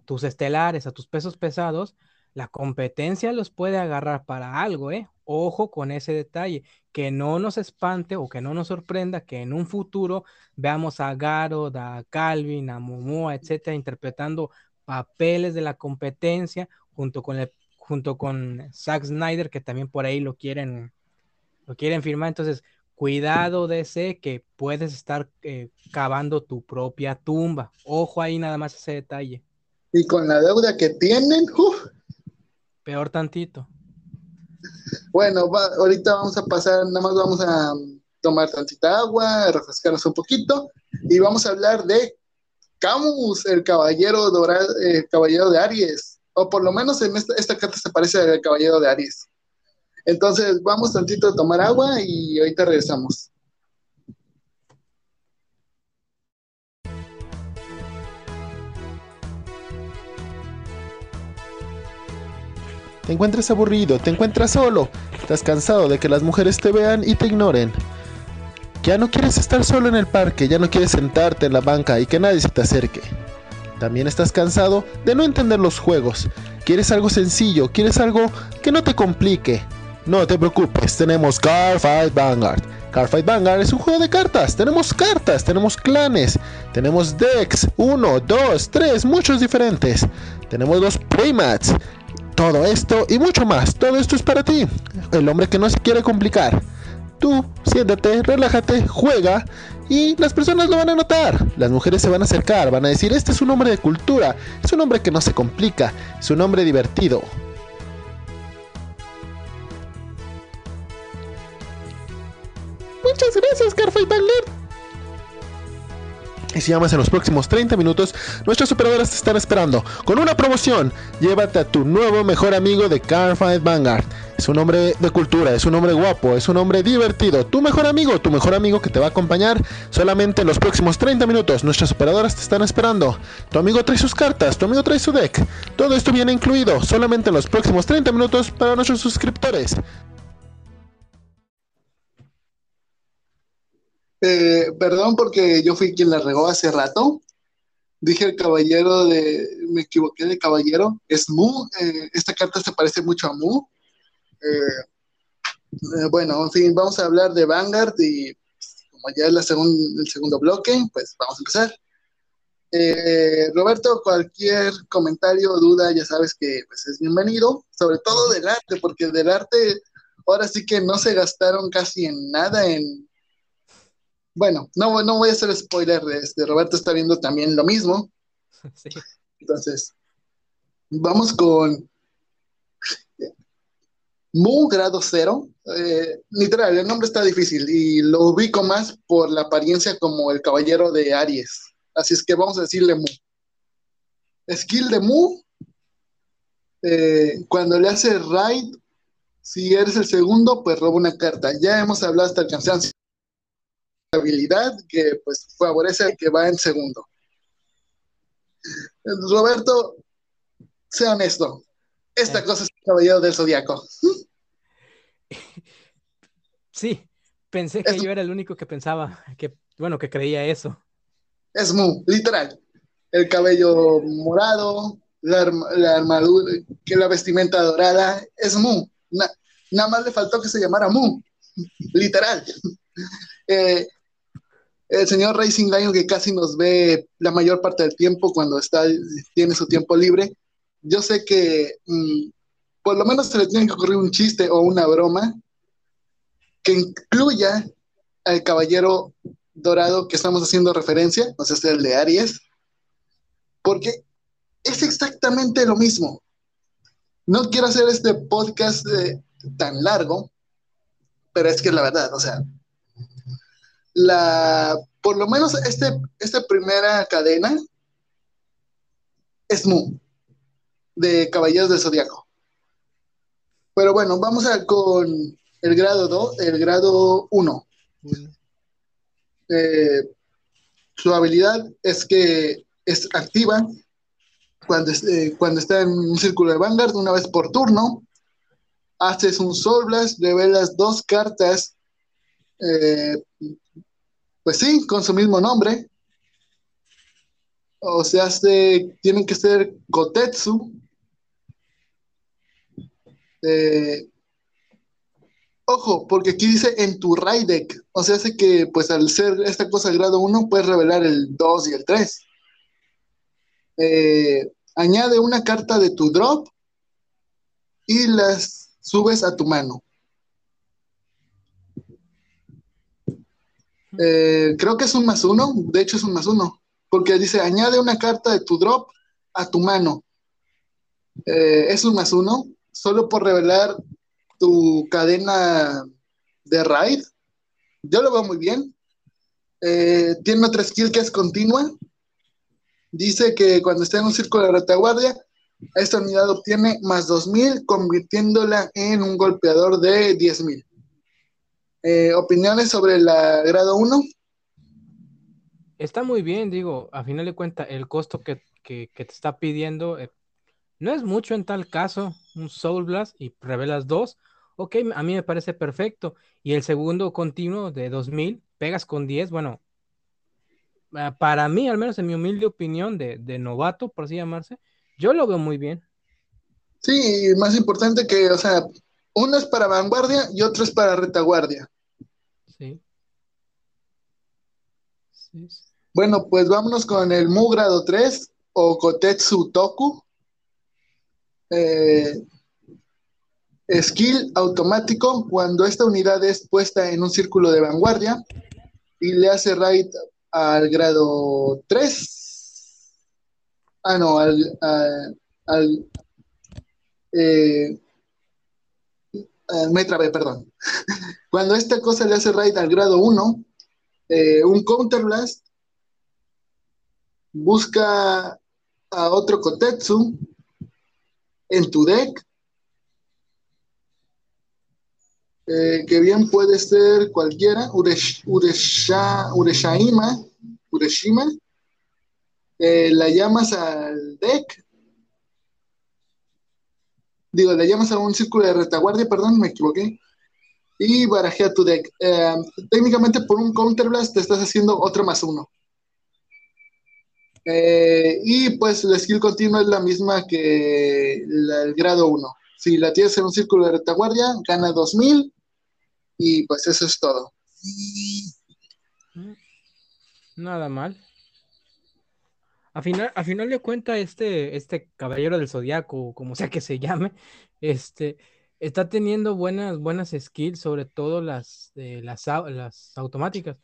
S2: tus estelares, a tus pesos pesados, la competencia los puede agarrar para algo, ¿eh? Ojo con ese detalle, que no nos espante o que no nos sorprenda que en un futuro veamos a Garo, a Calvin, a Momoa, etcétera, interpretando papeles de la competencia junto con el, junto con Zack Snyder, que también por ahí lo quieren lo quieren firmar, entonces cuidado de ese que puedes estar eh, cavando tu propia tumba. Ojo ahí nada más ese detalle.
S1: Y con la deuda que tienen,
S2: peor tantito.
S1: Bueno, ahorita vamos a pasar, nada más vamos a tomar tantita agua, refrescarnos un poquito y vamos a hablar de Camus, el caballero dorado, eh, caballero de Aries, o por lo menos en esta, carta se parece al caballero de Aries. Entonces, vamos tantito a tomar agua y ahorita regresamos.
S3: Te encuentras aburrido, te encuentras solo, estás cansado de que las mujeres te vean y te ignoren. Ya no quieres estar solo en el parque, ya no quieres sentarte en la banca y que nadie se te acerque. También estás cansado de no entender los juegos. Quieres algo sencillo, quieres algo que no te complique. No te preocupes, tenemos Cardfight Vanguard. Cardfight Vanguard es un juego de cartas. Tenemos cartas, tenemos clanes, tenemos decks, 1, 2, 3, muchos diferentes. Tenemos dos playmats. Todo esto y mucho más. Todo esto es para ti, el hombre que no se quiere complicar. Tú, siéntate, relájate, juega y las personas lo van a notar. Las mujeres se van a acercar, van a decir, este es un hombre de cultura, es un hombre que no se complica, es un hombre divertido. Muchas gracias, Bagler. Y si llamas en los próximos 30 minutos, nuestras operadoras te están esperando con una promoción. Llévate a tu nuevo mejor amigo de Carfight Vanguard. Es un hombre de cultura, es un hombre guapo, es un hombre divertido. Tu mejor amigo, tu mejor amigo que te va a acompañar solamente en los próximos 30 minutos. Nuestras operadoras te están esperando. Tu amigo trae sus cartas, tu amigo trae su deck. Todo esto viene incluido solamente en los próximos 30 minutos para nuestros suscriptores.
S1: Eh, perdón porque yo fui quien la regó hace rato. Dije el caballero de. Me equivoqué de caballero. Es Mu. Eh, esta carta se parece mucho a Mu. Eh, bueno, en fin, vamos a hablar de Vanguard y como ya es la el segundo bloque, pues vamos a empezar. Roberto, cualquier comentario o duda, ya sabes que pues, es bienvenido, sobre todo del arte, porque del arte ahora sí que no se gastaron casi en nada en bueno, no, no voy a hacer spoiler, este, Roberto está viendo también lo mismo. (laughs) Sí. Entonces, vamos con Mu grado cero. Eh, literal, el nombre está difícil y lo ubico más por la apariencia como el caballero de Aries. Así es que vamos a decirle Mu. Skill de Mu. Eh, cuando le hace raid, si eres el segundo, pues roba una carta. Ya hemos hablado hasta el cansancio habilidad que pues favorece al que va en segundo. Roberto, sea honesto. Esta eh. cosa es el caballero del zodiaco. (laughs)
S2: Sí, pensé que yo era el único que pensaba, que bueno, que creía eso.
S1: Es Mu, literal. El cabello morado, la, armadura, que la vestimenta dorada, es Mu. nada más le faltó que se llamara Mu, (laughs) literal. (laughs) Eh, el señor Racing Lion que casi nos ve la mayor parte del tiempo cuando está, tiene su tiempo libre. Yo sé que mm, por lo menos se le tiene que ocurrir un chiste o una broma que incluya al caballero dorado que estamos haciendo referencia, o sea, el de Aries, porque es exactamente lo mismo. No quiero hacer este podcast eh, tan largo, pero es que es la verdad, o sea, la, por lo menos este, esta primera cadena es Mu, de Caballeros del Zodiaco. Pero bueno, vamos a con el grado 2, el grado 1. Eh, su habilidad es que es activa cuando, eh, cuando está en un círculo de Vanguard una vez por turno. Haces un Soul Blast, revelas dos cartas eh, pues sí, con su mismo nombre. O sea, tienen que ser Kotetsu. Eh, ojo, porque aquí dice en tu deck. O sea, hace que pues al ser esta cosa grado 1 puedes revelar el 2 y el 3. Eh, añade una carta de tu drop y las subes a tu mano. Eh, creo que es un más uno, de hecho es un más uno, porque dice añade una carta de tu drop a tu mano. Eh, es un más uno, solo por revelar tu cadena de raid. Yo lo veo muy bien. Eh, tiene otra skill que es continua. Dice que cuando esté en un círculo de retaguardia, esta unidad obtiene más 2000, convirtiéndola en un golpeador de 10000. Eh, ¿Opiniones sobre la grado 1?
S2: Está muy bien, digo, a final de cuentas, el costo que, te está pidiendo eh, no es mucho en tal caso, un Soul Blast y revelas dos, ok, a mí me parece perfecto. Y el segundo continuo de 2000, pegas con 10, bueno, ah, para mí, al menos en mi humilde opinión de, de novato, por así llamarse, yo lo veo muy bien.
S1: Sí, más importante que, o sea, uno es para vanguardia y otro es para retaguardia. Bueno, pues vámonos con el Mu grado 3 o Kotetsu Toku. Eh, skill automático cuando esta unidad es puesta en un círculo de vanguardia y le hace raid al grado 3. Ah, no, al. al, eh, me trabé, perdón. (laughs) Cuando esta cosa le hace raid al grado 1, eh, un counterblast busca a otro Kotetsu en tu deck, eh, que bien puede ser cualquiera, Uresha, Ureshaima, Ureshima, eh, la llamas al deck, digo, la llamas a un círculo de retaguardia, perdón, me equivoqué, y barajea tu deck. Eh, técnicamente por un counterblast te estás haciendo otro más uno. Eh, y pues la skill continua es la misma que el grado 1. Si la tienes en un círculo de retaguardia, gana 2000 y pues eso es todo.
S2: Nada mal. A final, a final de cuentas, este, este caballero del zodiaco, como sea que se llame, este, está teniendo buenas, buenas skills, sobre todo las, las, las automáticas.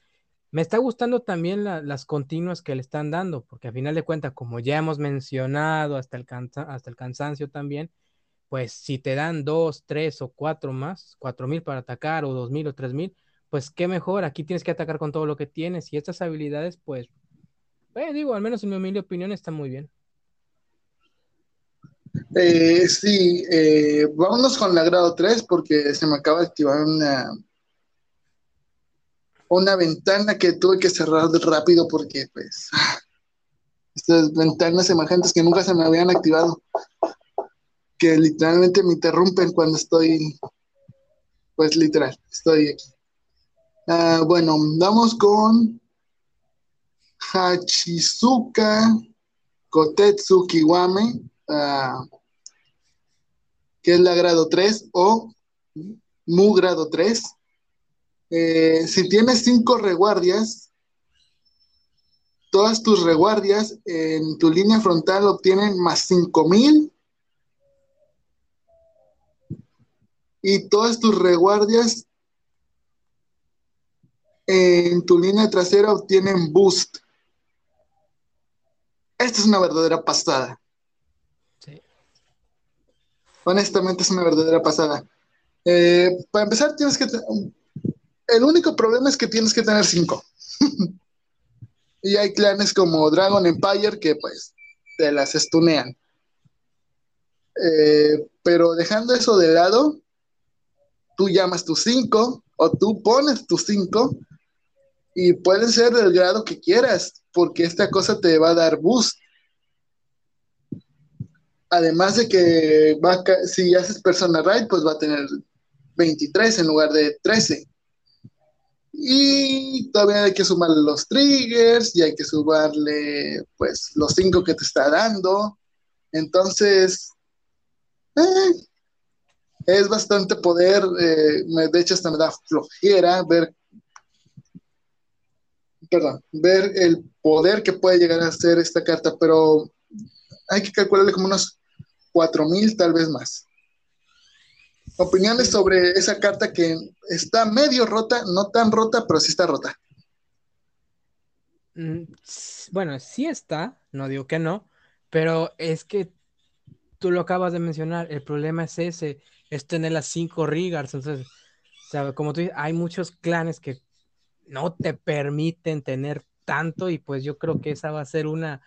S2: Me está gustando también las continuas que le están dando, porque a final de cuentas, como ya hemos mencionado hasta el, hasta el cansancio también, pues si te dan dos, tres o cuatro más, cuatro mil para atacar o dos mil o tres mil, pues qué mejor, aquí tienes que atacar con todo lo que tienes y estas habilidades, pues, eh, digo, al menos en mi humilde opinión, están muy bien.
S1: Eh, sí, eh, vámonos con la grado 3 porque se me acaba de activar una, una ventana que tuve que cerrar rápido porque pues (laughs) estas ventanas emergentes que nunca se me habían activado, que literalmente me interrumpen cuando estoy, pues literal, estoy aquí. Ah, bueno, vamos con Hachizuka Kotetsu Kiwame. Ah, que es la grado 3 o Mu grado 3. Eh, si tienes 5 reguardias, todas tus reguardias en tu línea frontal obtienen más 5000 y todas tus reguardias en tu línea trasera obtienen boost. Esta es una verdadera pasada. Honestamente es una verdadera pasada. Eh, para empezar, tienes que... El único problema es que tienes que tener cinco. (laughs) y hay clanes como Dragon Empire que pues te las estunean. Eh, pero dejando eso de lado, tú llamas tus cinco o tú pones tus cinco y pueden ser del grado que quieras, porque esta cosa te va a dar boost. Además de que si haces persona ride, pues va a tener 23 en lugar de 13. Y todavía hay que sumarle los triggers y hay que sumarle pues los 5 que te está dando. Entonces, eh, es bastante poder. Eh, de hecho, hasta me da flojera ver, perdón, ver el poder que puede llegar a ser esta carta, pero hay que calcularle como unos 4000 tal vez más. Opiniones sobre esa carta que está medio rota, no tan rota, pero sí está rota.
S2: Mm, bueno, sí está, no digo que no, pero es que tú lo acabas de mencionar, el problema es ese, es tener las cinco Rigars, entonces, como tú dices, hay muchos clanes que no te permiten tener tanto y pues yo creo que esa va a ser una,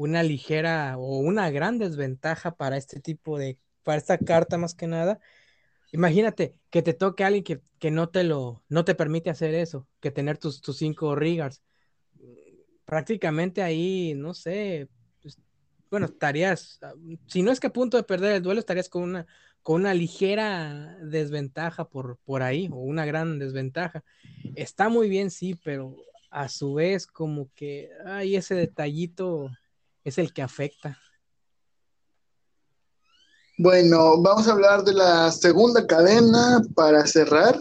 S2: una ligera o una gran desventaja para este tipo de, para esta carta más que nada. Imagínate que te toque alguien que, que no te lo, no te permite hacer eso, que tener tus, tus cinco rigars. Prácticamente ahí, no sé, pues, bueno, estarías, ah, si no es que a punto de perder el duelo, estarías con una, con una ligera desventaja por, por ahí, o una gran desventaja. Está muy bien, sí, pero a su vez como que hay ese detallito es el que afecta.
S1: Bueno, vamos a hablar de la segunda cadena para cerrar.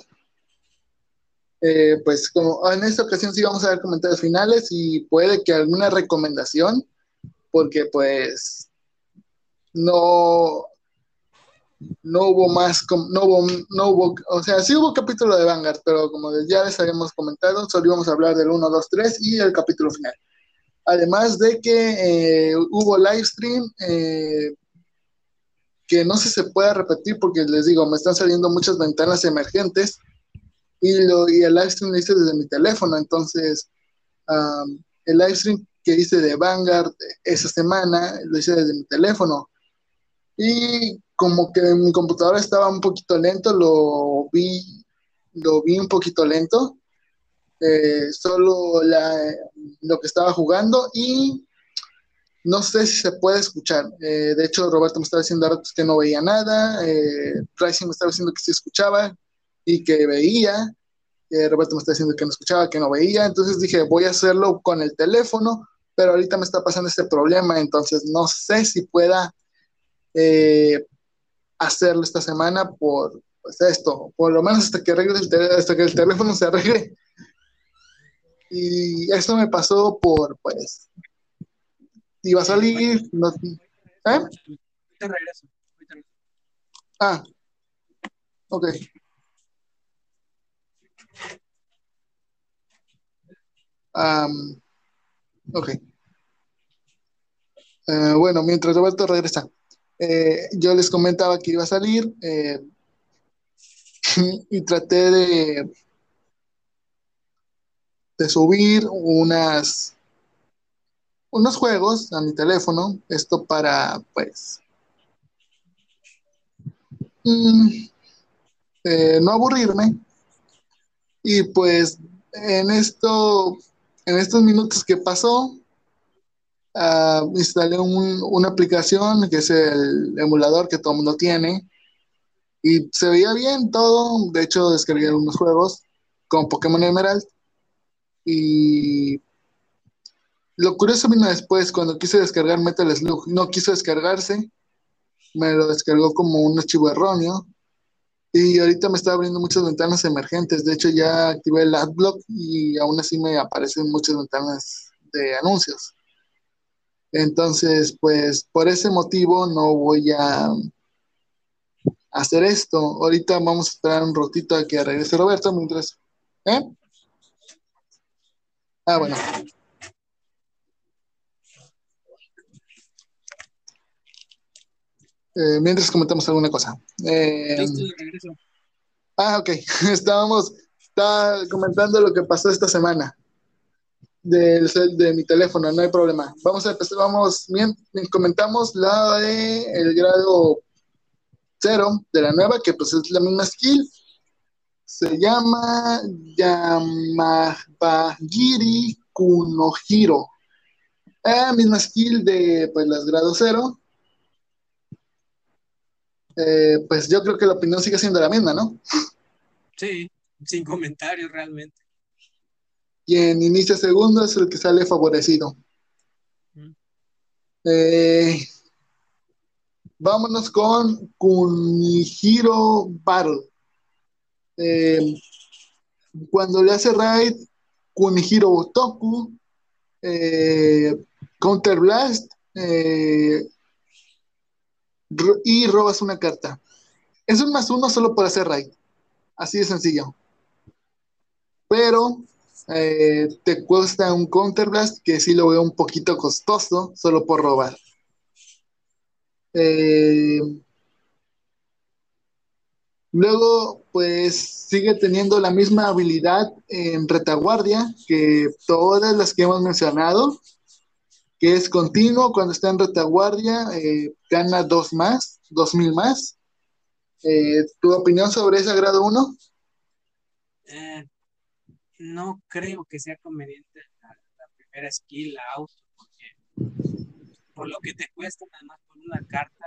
S1: Eh, pues como en esta ocasión sí vamos a ver comentarios finales y puede que alguna recomendación, porque pues no, no hubo más, no hubo, no hubo, o sea, sí hubo capítulo de Vanguard, pero como ya les habíamos comentado, solo íbamos a hablar del 1, 2, 3 y el capítulo final. Además de que eh, hubo live stream eh, que no sé si se pueda repetir porque les digo, me están saliendo muchas ventanas emergentes y, lo, y el live stream lo hice desde mi teléfono, entonces el live stream que hice de Vanguard esa semana lo hice desde mi teléfono. Y como que mi computadora estaba un poquito lento, lo vi, lo vi un poquito lento, eh, solo lo que estaba jugando y no sé si se puede escuchar. Eh, de hecho, Roberto me estaba diciendo que no veía nada, eh, me estaba diciendo que sí escuchaba y que veía, eh, Roberto me estaba diciendo que no escuchaba, que no veía, entonces dije, voy a hacerlo con el teléfono, pero ahorita me está pasando este problema, entonces no sé si pueda eh, hacerlo esta semana por pues, esto, por lo menos hasta que, arregle el hasta que el teléfono se arregle. Y esto me pasó por, pues, iba a salir, no, ¿eh?
S2: Te regreso.
S1: Ah, ok. Um, ok. Uh, bueno, mientras Roberto regresa. Eh, yo les comentaba que iba a salir eh, (laughs) y traté de, de subir unas unos juegos a mi teléfono, esto para pues mm, eh, no aburrirme y pues en esto en estos minutos que pasó uh, instalé una aplicación que es el emulador que todo el mundo tiene y se veía bien todo. De hecho, descargué algunos juegos con Pokémon Emerald. Y lo curioso vino después, cuando quise descargar Metal Slug, no quiso descargarse. Me lo descargó como un archivo erróneo. Y ahorita me está abriendo muchas ventanas emergentes. De hecho, ya activé el AdBlock y aún así me aparecen muchas ventanas de anuncios. Entonces, pues por ese motivo no voy a hacer esto. Ahorita vamos a esperar un ratito a que regrese Roberto mientras. ¿Eh? Ah, bueno. Eh, mientras comentamos alguna cosa. Eh. Ah, ok. (laughs) Estábamos estaba comentando lo que pasó esta semana de, de mi teléfono, no hay problema. Vamos a empezar, vamos, comentamos la de el grado cero de la nueva, que pues es la misma skill. Se llama Yamabagiri Kunohiro. Eh, misma skill de pues las grado cero. Eh, pues yo creo que la opinión sigue siendo la misma, ¿no?
S2: Sí, sin comentarios realmente.
S1: Y en inicio segundo es el que sale favorecido. Mm. Eh, Vámonos con Kunihiro Battle. Eh, cuando le hace raid Kunihiro Toku, eh, Counter Blast eh, y robas una carta. Es un más uno solo por hacer raid. Así de sencillo. Pero te cuesta un Counter Blast que sí lo veo un poquito costoso solo por robar. Eh, luego, pues sigue teniendo la misma habilidad en retaguardia que todas las que hemos mencionado, que es continuo. Cuando está en retaguardia, eh, gana dos más, dos mil más. Eh, ¿Tu opinión sobre ese grado 1?
S2: no creo que sea conveniente la, primera skill, la auto, porque por lo que te cuesta nada más una carta,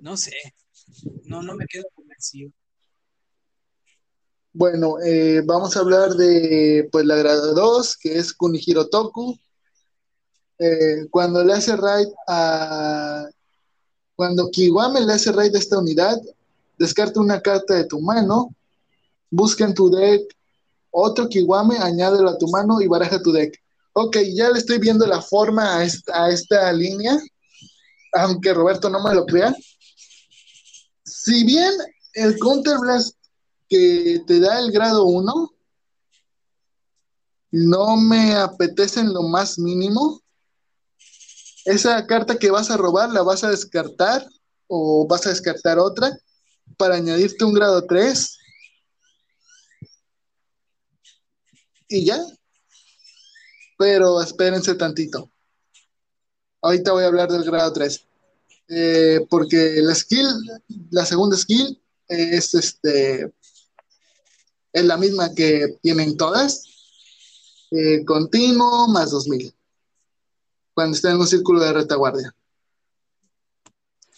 S2: no sé, no, no me quedo convencido.
S1: Bueno, eh, vamos a hablar de pues la grado 2, que es Kunihiro Toku. Eh, cuando le hace raid a. Cuando Kiwame le hace raid a esta unidad, descarta una carta de tu mano, busca en tu deck otro Kiwame, añádelo a tu mano y baraja tu deck. Ok, ya le estoy viendo la forma a esta, a esta línea aunque Roberto no me lo crea. Si bien el Counter Blast que te da el grado 1 no me apetece en lo más mínimo, esa carta que vas a robar la vas a descartar o vas a descartar otra para añadirte un grado 3 y ya. Pero espérense tantito. Ahorita voy a hablar del grado 3. Eh, porque la skill, la segunda skill es este es la misma que tienen todas. Eh, continuo más 2000. Cuando está en un círculo de retaguardia.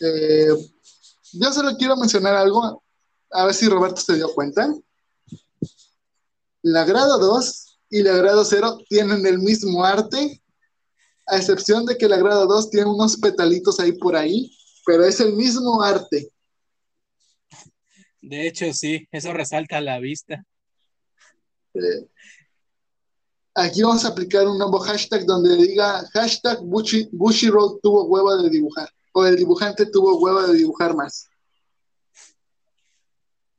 S1: Eh, yo solo quiero mencionar algo, a ver si Roberto se dio cuenta. La grado 2 y la grado 0 tienen el mismo arte, a excepción de que la grado 2 tiene unos petalitos ahí por ahí, pero es el mismo arte.
S2: De hecho, sí, eso resalta a la vista.
S1: Eh, aquí vamos a aplicar un nuevo hashtag donde diga hashtag Bushiroad tuvo hueva de dibujar, o el dibujante tuvo hueva de dibujar más.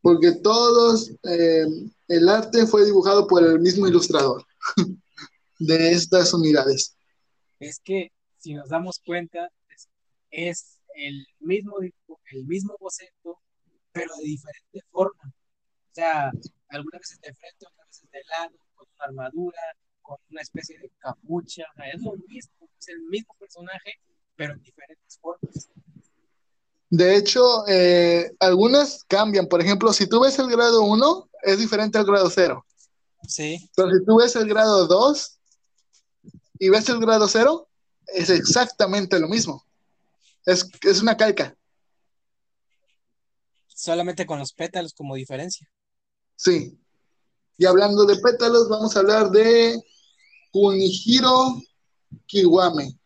S1: Porque todos, eh, el arte fue dibujado por el mismo ilustrador (laughs) de estas unidades.
S2: Es que, si nos damos cuenta, es el mismo, el mismo boceto, pero de diferente forma. O sea, algunas veces de frente, otras veces de lado, con una armadura, con una especie de capucha. Es lo mismo, es el mismo personaje, pero en diferentes formas.
S1: De hecho, eh, algunas cambian. Por ejemplo, si tú ves el grado 1, es diferente al grado 0.
S2: Sí.
S1: Pero si tú ves el grado 2 y ves el grado 0, es exactamente lo mismo. Es, es una calca.
S2: Solamente con los pétalos como diferencia.
S1: Sí. Y hablando de pétalos, vamos a hablar de Kunihiro Kiwame.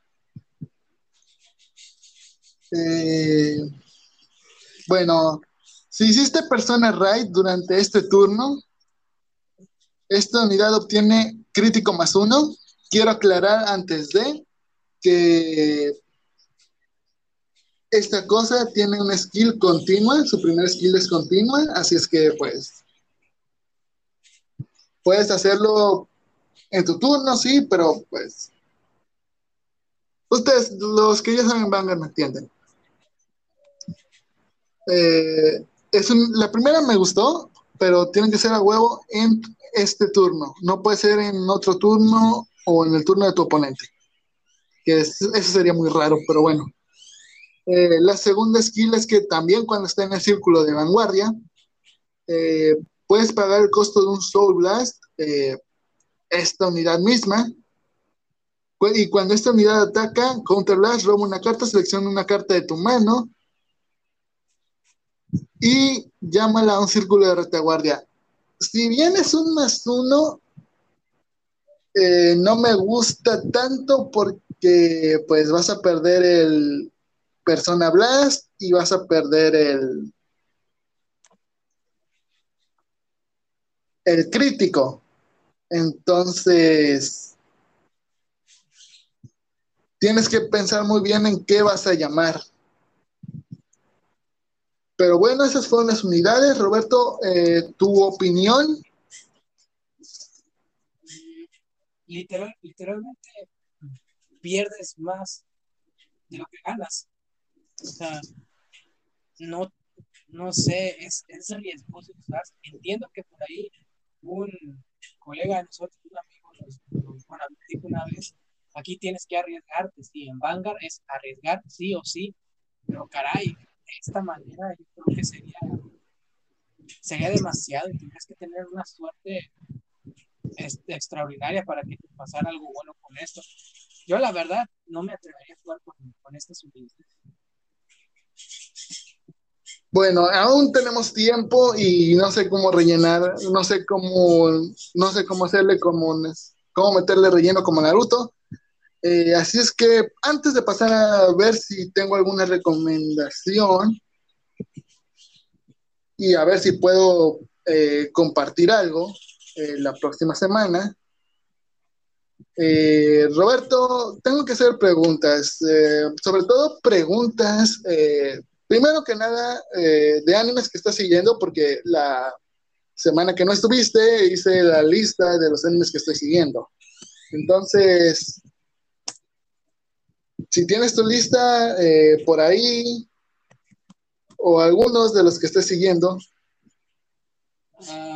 S1: Eh, bueno, si hiciste persona raid durante este turno, esta unidad obtiene crítico más uno. Quiero aclarar antes de que esta cosa tiene una skill continua, su primer skill es continua, así es que pues puedes hacerlo en tu turno, sí, pero pues ustedes, los que ya saben Vanguard me entienden. Eh, es la primera me gustó, pero tiene que ser a huevo en este turno. No puede ser en otro turno o en el turno de tu oponente. Que eso sería muy raro, pero bueno. Eh, la segunda skill es que también cuando está en el círculo de vanguardia, eh, puedes pagar el costo de un Soul Blast, esta unidad misma. Y cuando esta unidad ataca, Counter Blast, roba una carta, selecciona una carta de tu mano y llámala a un círculo de retaguardia. Si bien es un más uno, eh, no me gusta tanto porque pues vas a perder el Persona Blast y vas a perder el el crítico. Entonces, tienes que pensar muy bien en qué vas a llamar. Pero bueno, esas fueron las unidades. Roberto, eh, ¿tu opinión?
S2: Literalmente pierdes más de lo que ganas. O sea, no, no sé, es, es riesgoso. Entiendo que por ahí un colega de nosotros, un amigo, nos, dijo una vez, aquí tienes que arriesgarte, sí, en Vanguard es arriesgar sí o sí, pero caray, esta manera yo creo que sería, sería demasiado y tendrías que tener una suerte extraordinaria para que pasara algo bueno con esto. Yo la verdad no me atrevería a jugar con, con estas.
S1: Bueno, aún tenemos tiempo y no sé cómo rellenar, no sé cómo, no sé cómo hacerle como, cómo meterle relleno como Naruto. Eh, así es que antes de pasar a ver si tengo alguna recomendación y a ver si puedo eh, compartir algo eh, la próxima semana. Roberto, tengo que hacer preguntas, sobre todo preguntas primero que nada, eh, de animes que estás siguiendo, porque la semana que no estuviste hice la lista de los animes que estoy siguiendo. Entonces, si tienes tu lista eh, por ahí, o algunos de los que estés siguiendo.
S2: Ah,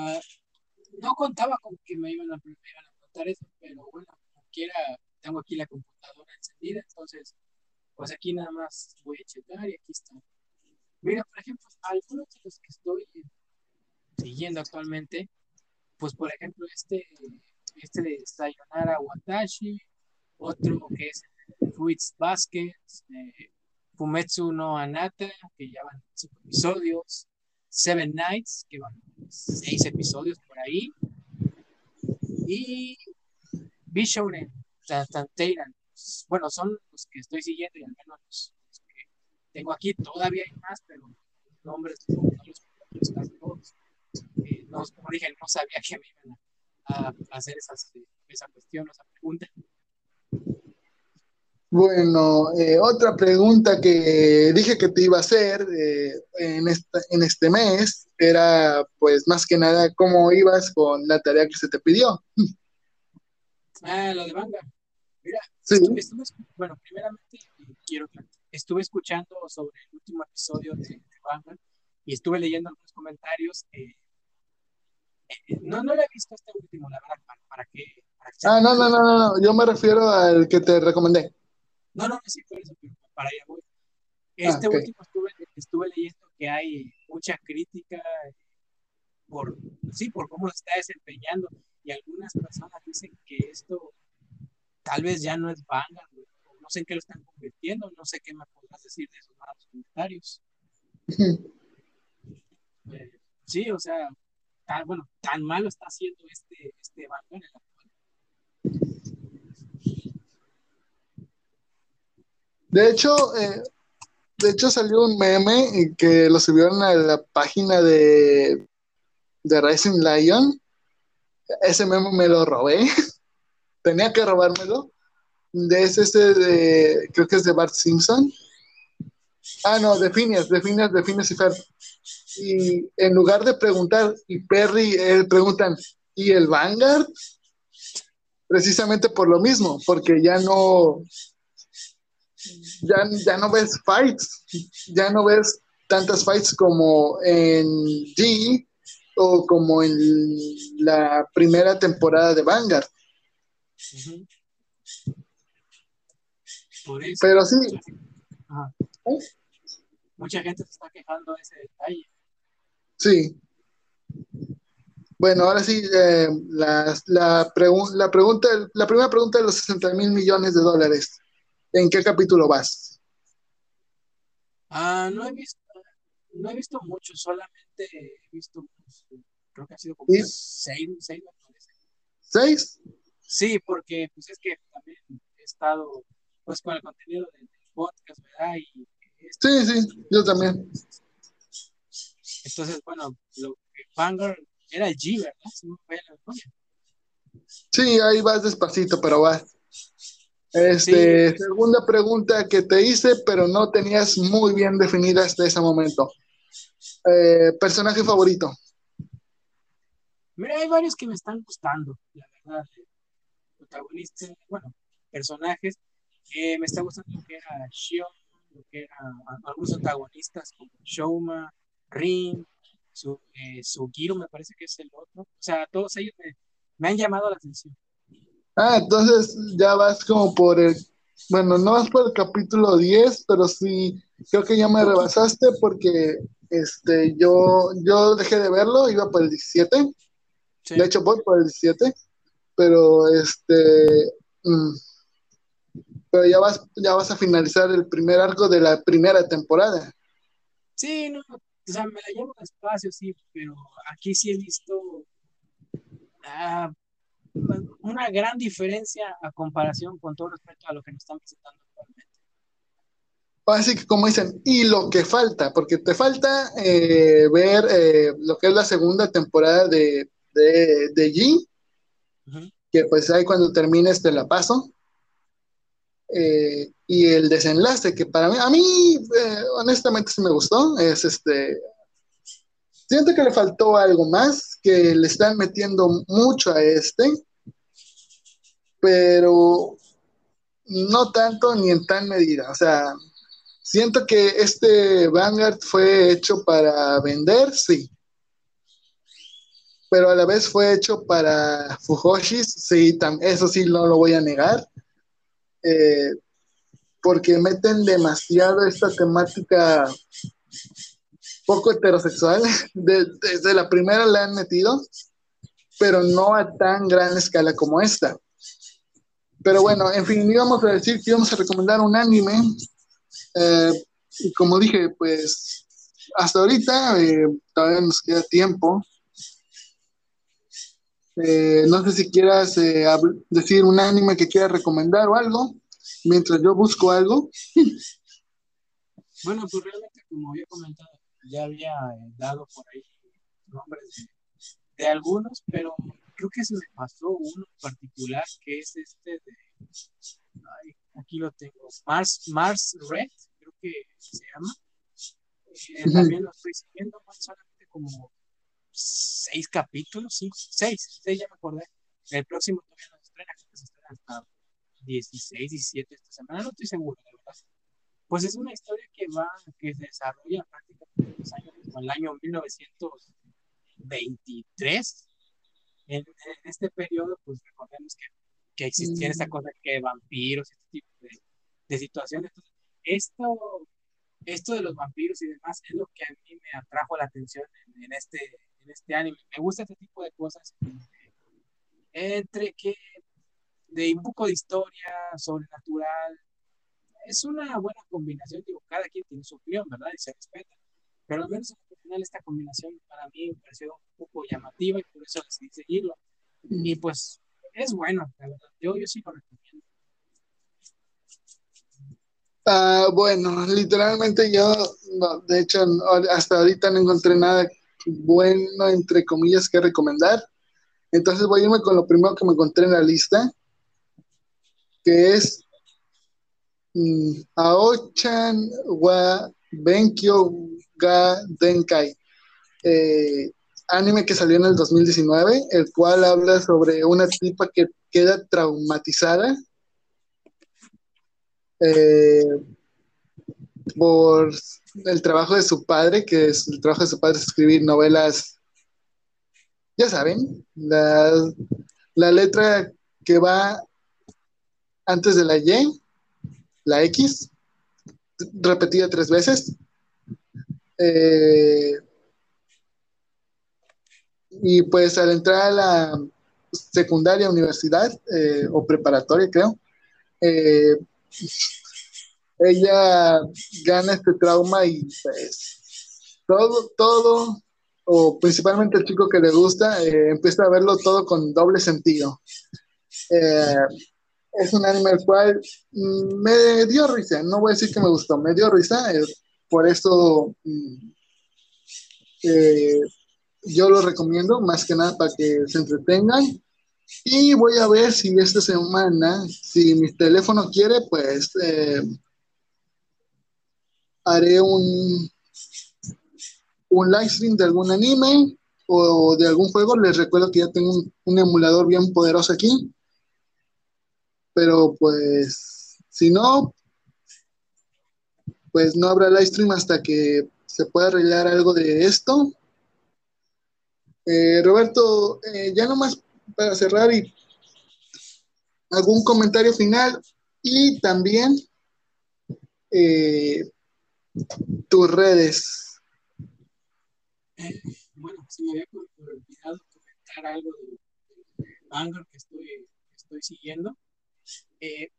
S2: no contaba con que me iban a, me a contar eso, pero bueno, como quiera, tengo aquí la computadora encendida, entonces, pues aquí nada más voy a checar y aquí está. Mira, por ejemplo, algunos de los que estoy siguiendo actualmente, pues por ejemplo, este, este de Sayonara Watashi, otro que es Fruits Basket, eh, Fumetsu no Anata, que ya van cinco episodios, Seven Nights, que van seis episodios por ahí, y Bishounen, Tanteiran. Bueno, son los que estoy siguiendo y al menos los, que tengo aquí. Todavía hay más, pero nombres no los casi todos. Eh, no, como dije, no sabía que me iban a, a hacer esas, esa cuestión, esa pregunta.
S1: Bueno, eh, otra pregunta que dije que te iba a hacer eh, en, esta, en este mes era, pues, más que nada, cómo ibas con la tarea que se te pidió. (laughs)
S2: Ah, lo de Vanga. Mira, estuve, bueno, primeramente quiero estuve escuchando sobre el último episodio de, de y estuve leyendo algunos comentarios. Eh, no, no lo he visto este último, la verdad, para, para que...
S1: ah, no, no, no, no, yo me refiero al que te recomendé.
S2: No, no, sí, por eso, pero para allá voy. Este ah, último estuve, estuve, leyendo que hay mucha crítica por, sí, por cómo se está desempeñando y algunas personas dicen que esto tal vez ya no es Vanguard, no sé en qué lo están convirtiendo, no sé qué me podrás decir de esos malos comentarios. Eh, sí, o sea, tan, bueno, tan malo está haciendo este, este Vanguard en la
S1: De hecho, eh, de hecho salió un meme que lo subieron a la página de, de Rising Lion. Ese meme me lo robé. (laughs) Tenía que robármelo. De ese, ese de, creo que es de Bart Simpson. Ah, no, de Phineas, de Phineas, de y Fer. Y en lugar de preguntar, y Perry, eh, preguntan, ¿y el Vanguard? Precisamente por lo mismo, porque ya no, ya, ya no ves fights, ya no ves tantas fights como en G o como en la primera temporada de Vanguard. Pero sí.
S2: Mucha gente se está quejando de ese detalle.
S1: Sí. Bueno, ahora sí, eh, la, la, la, pregunta, la primera pregunta de los 60 mil millones de dólares. ¿En qué capítulo vas?
S2: Ah, no he visto, no he visto mucho, solamente he visto, creo que ha sido como seis, seis, me parece.
S1: ¿Seis?
S2: Sí, porque pues es que también he estado pues con el contenido del, podcast, ¿verdad? Y,
S1: sí, sí, yo también.
S2: Entonces, bueno, lo que Vanguard era el G, ¿verdad?
S1: Sí, ahí vas despacito, pero vas. Este, segunda pregunta que te hice, pero no tenías muy bien definida hasta ese momento. Eh, personaje favorito.
S2: Mira, hay varios que me están gustando, la verdad. Protagonistas, bueno, personajes. Eh, me está gustando lo que era Shion, lo que eran algunos antagonistas como Shoma, Rin, su, eh, Sugiro, me parece que es el otro. O sea, todos ellos me han llamado la atención.
S1: Ah, entonces ya vas como por el, bueno, no vas por el capítulo 10, pero sí, creo que ya me rebasaste porque este, yo, yo dejé de verlo, iba por el 17. De hecho, voy por el 17, pero este, mm, pero ya vas, ya vas a finalizar el primer arco de la primera temporada.
S2: Sí, no, o sea, me la llevo despacio, sí, pero aquí sí he visto ah, una gran diferencia a comparación con todo respecto a lo que nos están presentando actualmente.
S1: Así que como dicen, y lo que falta, porque te falta eh, ver eh, lo que es la segunda temporada de, de, G, que pues ahí cuando termines te la paso. Eh, y el desenlace, que para mí, a mí, honestamente sí me gustó, es este, siento que le faltó algo más, que le están metiendo mucho a este, pero no tanto ni en tal medida, o sea, siento que este Vanguard fue hecho para vender, sí, pero a la vez fue hecho para Fujoshis, sí, eso sí no lo voy a negar. Eh, porque meten demasiado esta temática poco heterosexual. (laughs) desde la primera la han metido, pero no a tan gran escala como esta. Pero bueno, en fin, íbamos a decir que íbamos a recomendar un anime. Eh, y como dije, pues hasta ahorita eh, todavía nos queda tiempo. Eh, no sé si quieras eh, decir un anime que quieras recomendar o algo, mientras yo busco algo. (laughs)
S2: Bueno, pues realmente, como había comentado, ya había eh, dado por ahí nombres de, algunos, pero creo que se me pasó uno en particular, que es este de. aquí lo tengo. Mars, Mars Red, creo que se llama. También lo estoy siguiendo, solamente como seis capítulos, cinco, seis, seis ya me acordé. El próximo todavía no se estrena, creo que se estrena hasta 16, 17 esta semana, no estoy seguro, de verdad. Pues es una historia que va, que se desarrolla prácticamente en, años, en el año 1923. En, en, este periodo, pues recordemos que, que existían mm. esta cosa que vampiros, este tipo de, de situaciones. Entonces, esto, esto de los vampiros y demás es lo que a mí me atrajo la atención en, en este, en este anime. Me gusta este tipo de cosas entre que de un poco de historia sobrenatural. Es una buena combinación, digo, cada quien tiene su opinión, ¿verdad? Y se respeta. Pero al menos al final esta combinación para mí me pareció un poco llamativa y por eso decidí seguirlo. Y pues es bueno, la verdad. Yo, yo sí lo recomiendo.
S1: Uh, bueno, literalmente yo, no, de hecho, hasta ahorita no encontré nada bueno, entre comillas, que recomendar. Entonces voy a irme con lo primero que me encontré en la lista, que es Aochan wa Benkyo ga Denkai, eh, anime que salió en el 2019, el cual habla sobre una tipa que queda traumatizada eh, por el trabajo de su padre, que es el trabajo de su padre es escribir novelas, ya saben, la, la letra que va antes de la Y, la X, repetida tres veces. Eh, y pues al entrar a la secundaria, universidad eh, o preparatoria, creo, eh, ella gana este trauma y pues todo, todo, o principalmente el chico que le gusta, empieza a verlo todo con doble sentido. Eh, es un anime el cual mm, me dio risa, no voy a decir que me gustó, me dio risa, eh, por eso mm, yo lo recomiendo más que nada para que se entretengan. Y voy a ver si esta semana, si mi teléfono quiere, pues haré un, un live stream de algún anime o de algún juego. Les recuerdo que ya tengo un, emulador bien poderoso aquí. Pero pues, si no, pues no habrá live stream hasta que se pueda arreglar algo de esto. Eh, Roberto, eh, ya nomás para cerrar y algún comentario final y también eh, tus redes.
S2: Eh, bueno, se me había olvidado comentar algo de, Vanguard que estoy, que estoy siguiendo. Eh,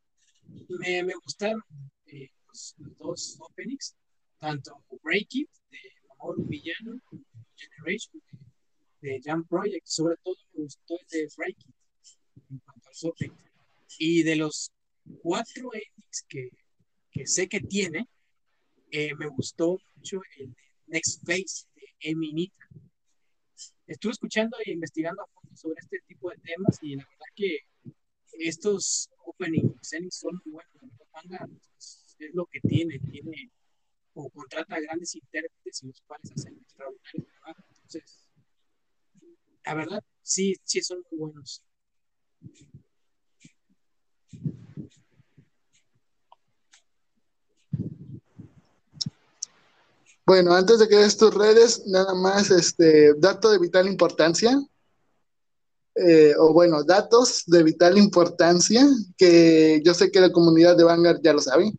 S2: me, me, gustaron eh, los, los, dos openings, tanto Break It de Amor Villano como Generation de, de Jam Project. Sobre todo me gustó el de Break It en cuanto al opening. Y de los cuatro endings que, que sé que tiene, eh, me gustó mucho el Next Phase de Emi Estuve escuchando e investigando a fondo sobre este tipo de temas y la verdad que estos opening son muy buenos. Manga es, es, lo que tiene, tiene o contrata grandes intérpretes y los cuales hacen extraordinario trabajo. Entonces, la verdad, sí, sí son muy buenos.
S1: Bueno, antes de que des tus redes, nada más este dato de vital importancia. Eh, o bueno, datos de vital importancia que yo sé que la comunidad de Vanguard ya lo sabe,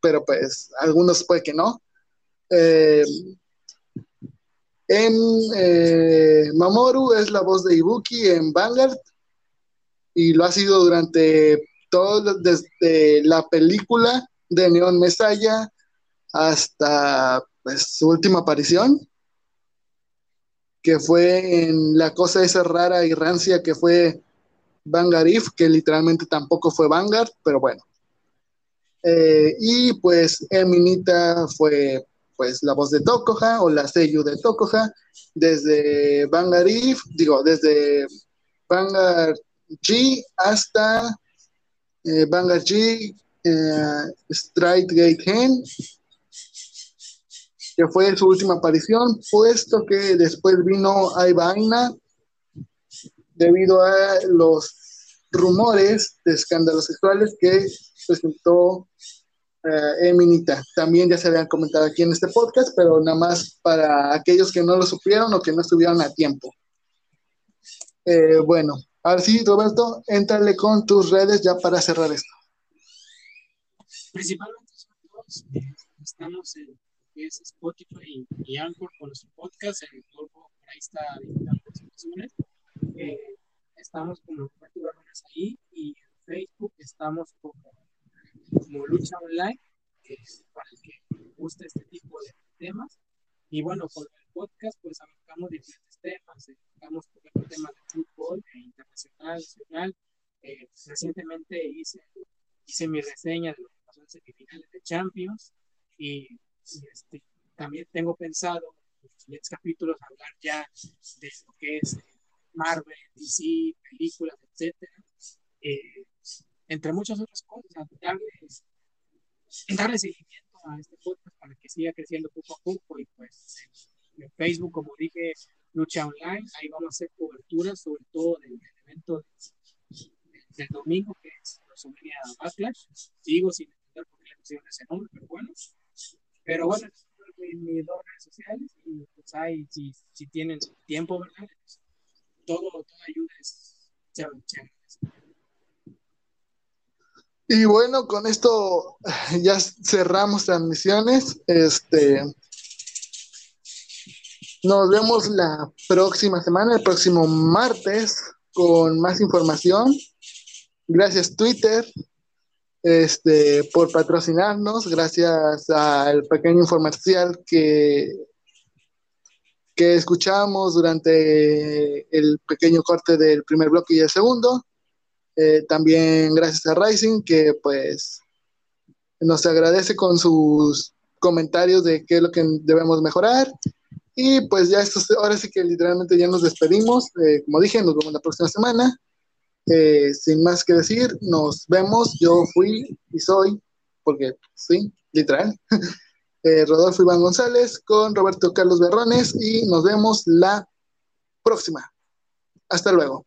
S1: pero pues algunos puede que no. Eh, en eh, Mamoru es la voz de Ibuki en Vanguard y lo ha sido durante todo, desde la película de Neon Messiah hasta pues, su última aparición, que fue en la cosa esa rara y rancia que fue Vanguard If, que literalmente tampoco fue Vanguard, pero bueno. Eh, y pues Eminita fue pues la voz de Tokoja o la seiyuu de Tokoja desde Vanguard If, digo, desde Vanguard G hasta eh, Vanguard G, eh, Strike Gate que fue su última aparición, puesto que después vino Aibaina debido a los rumores de escándalos sexuales que presentó eh, Eminita. También ya se habían comentado aquí en este podcast, pero nada más para aquellos que no lo supieron o que no estuvieron a tiempo. Eh, bueno, ahora sí, Roberto, entrale con tus redes ya para cerrar esto.
S2: Principalmente estamos en que es Spotify y, Anchor con nuestro podcast, en el grupo, por ahí está eh, estamos como Barrones ahí y en Facebook estamos como, como Lucha Online, que es para el que gusta este tipo de temas. Y bueno, con el podcast pues abarcamos diferentes temas, abarcamos por ejemplo temas de fútbol e internacional, nacional. Eh, recientemente hice, hice mi reseña de lo que pasó en semifinales de Champions y este, también tengo pensado en los siguientes capítulos hablar ya de lo que es Marvel, DC, películas, etcétera, eh, entre muchas otras cosas, darles, darle seguimiento a este podcast para que siga creciendo poco a poco y pues en, Facebook, como dije, Lucha Online, ahí vamos a hacer cobertura sobre todo del, evento del, domingo que es WrestleMania Backlash, sigo sin entender por qué le pusieron ese nombre, pero bueno, pero bueno, en mis dos redes sociales y pues ahí, si, si tienen tiempo, ¿verdad? Pues, todo, todo ayuda es
S1: Y bueno, con esto ya cerramos transmisiones. Este, nos vemos la próxima semana, el próximo martes, con más información. Gracias Twitter, este, por patrocinarnos, gracias al pequeño información que, que escuchamos durante el pequeño corte del primer bloque y el segundo. Eh, también gracias a Rising, que pues nos agradece con sus comentarios de qué es lo que debemos mejorar. Y pues ya esto, ahora sí que literalmente ya nos despedimos. Eh, como dije, nos vemos la próxima semana. Eh, sin más que decir, nos vemos. Yo fui y soy, porque sí, literal, (laughs) eh, Rodolfo Iván González con Roberto Carlos Berrones y nos vemos la próxima. Hasta luego.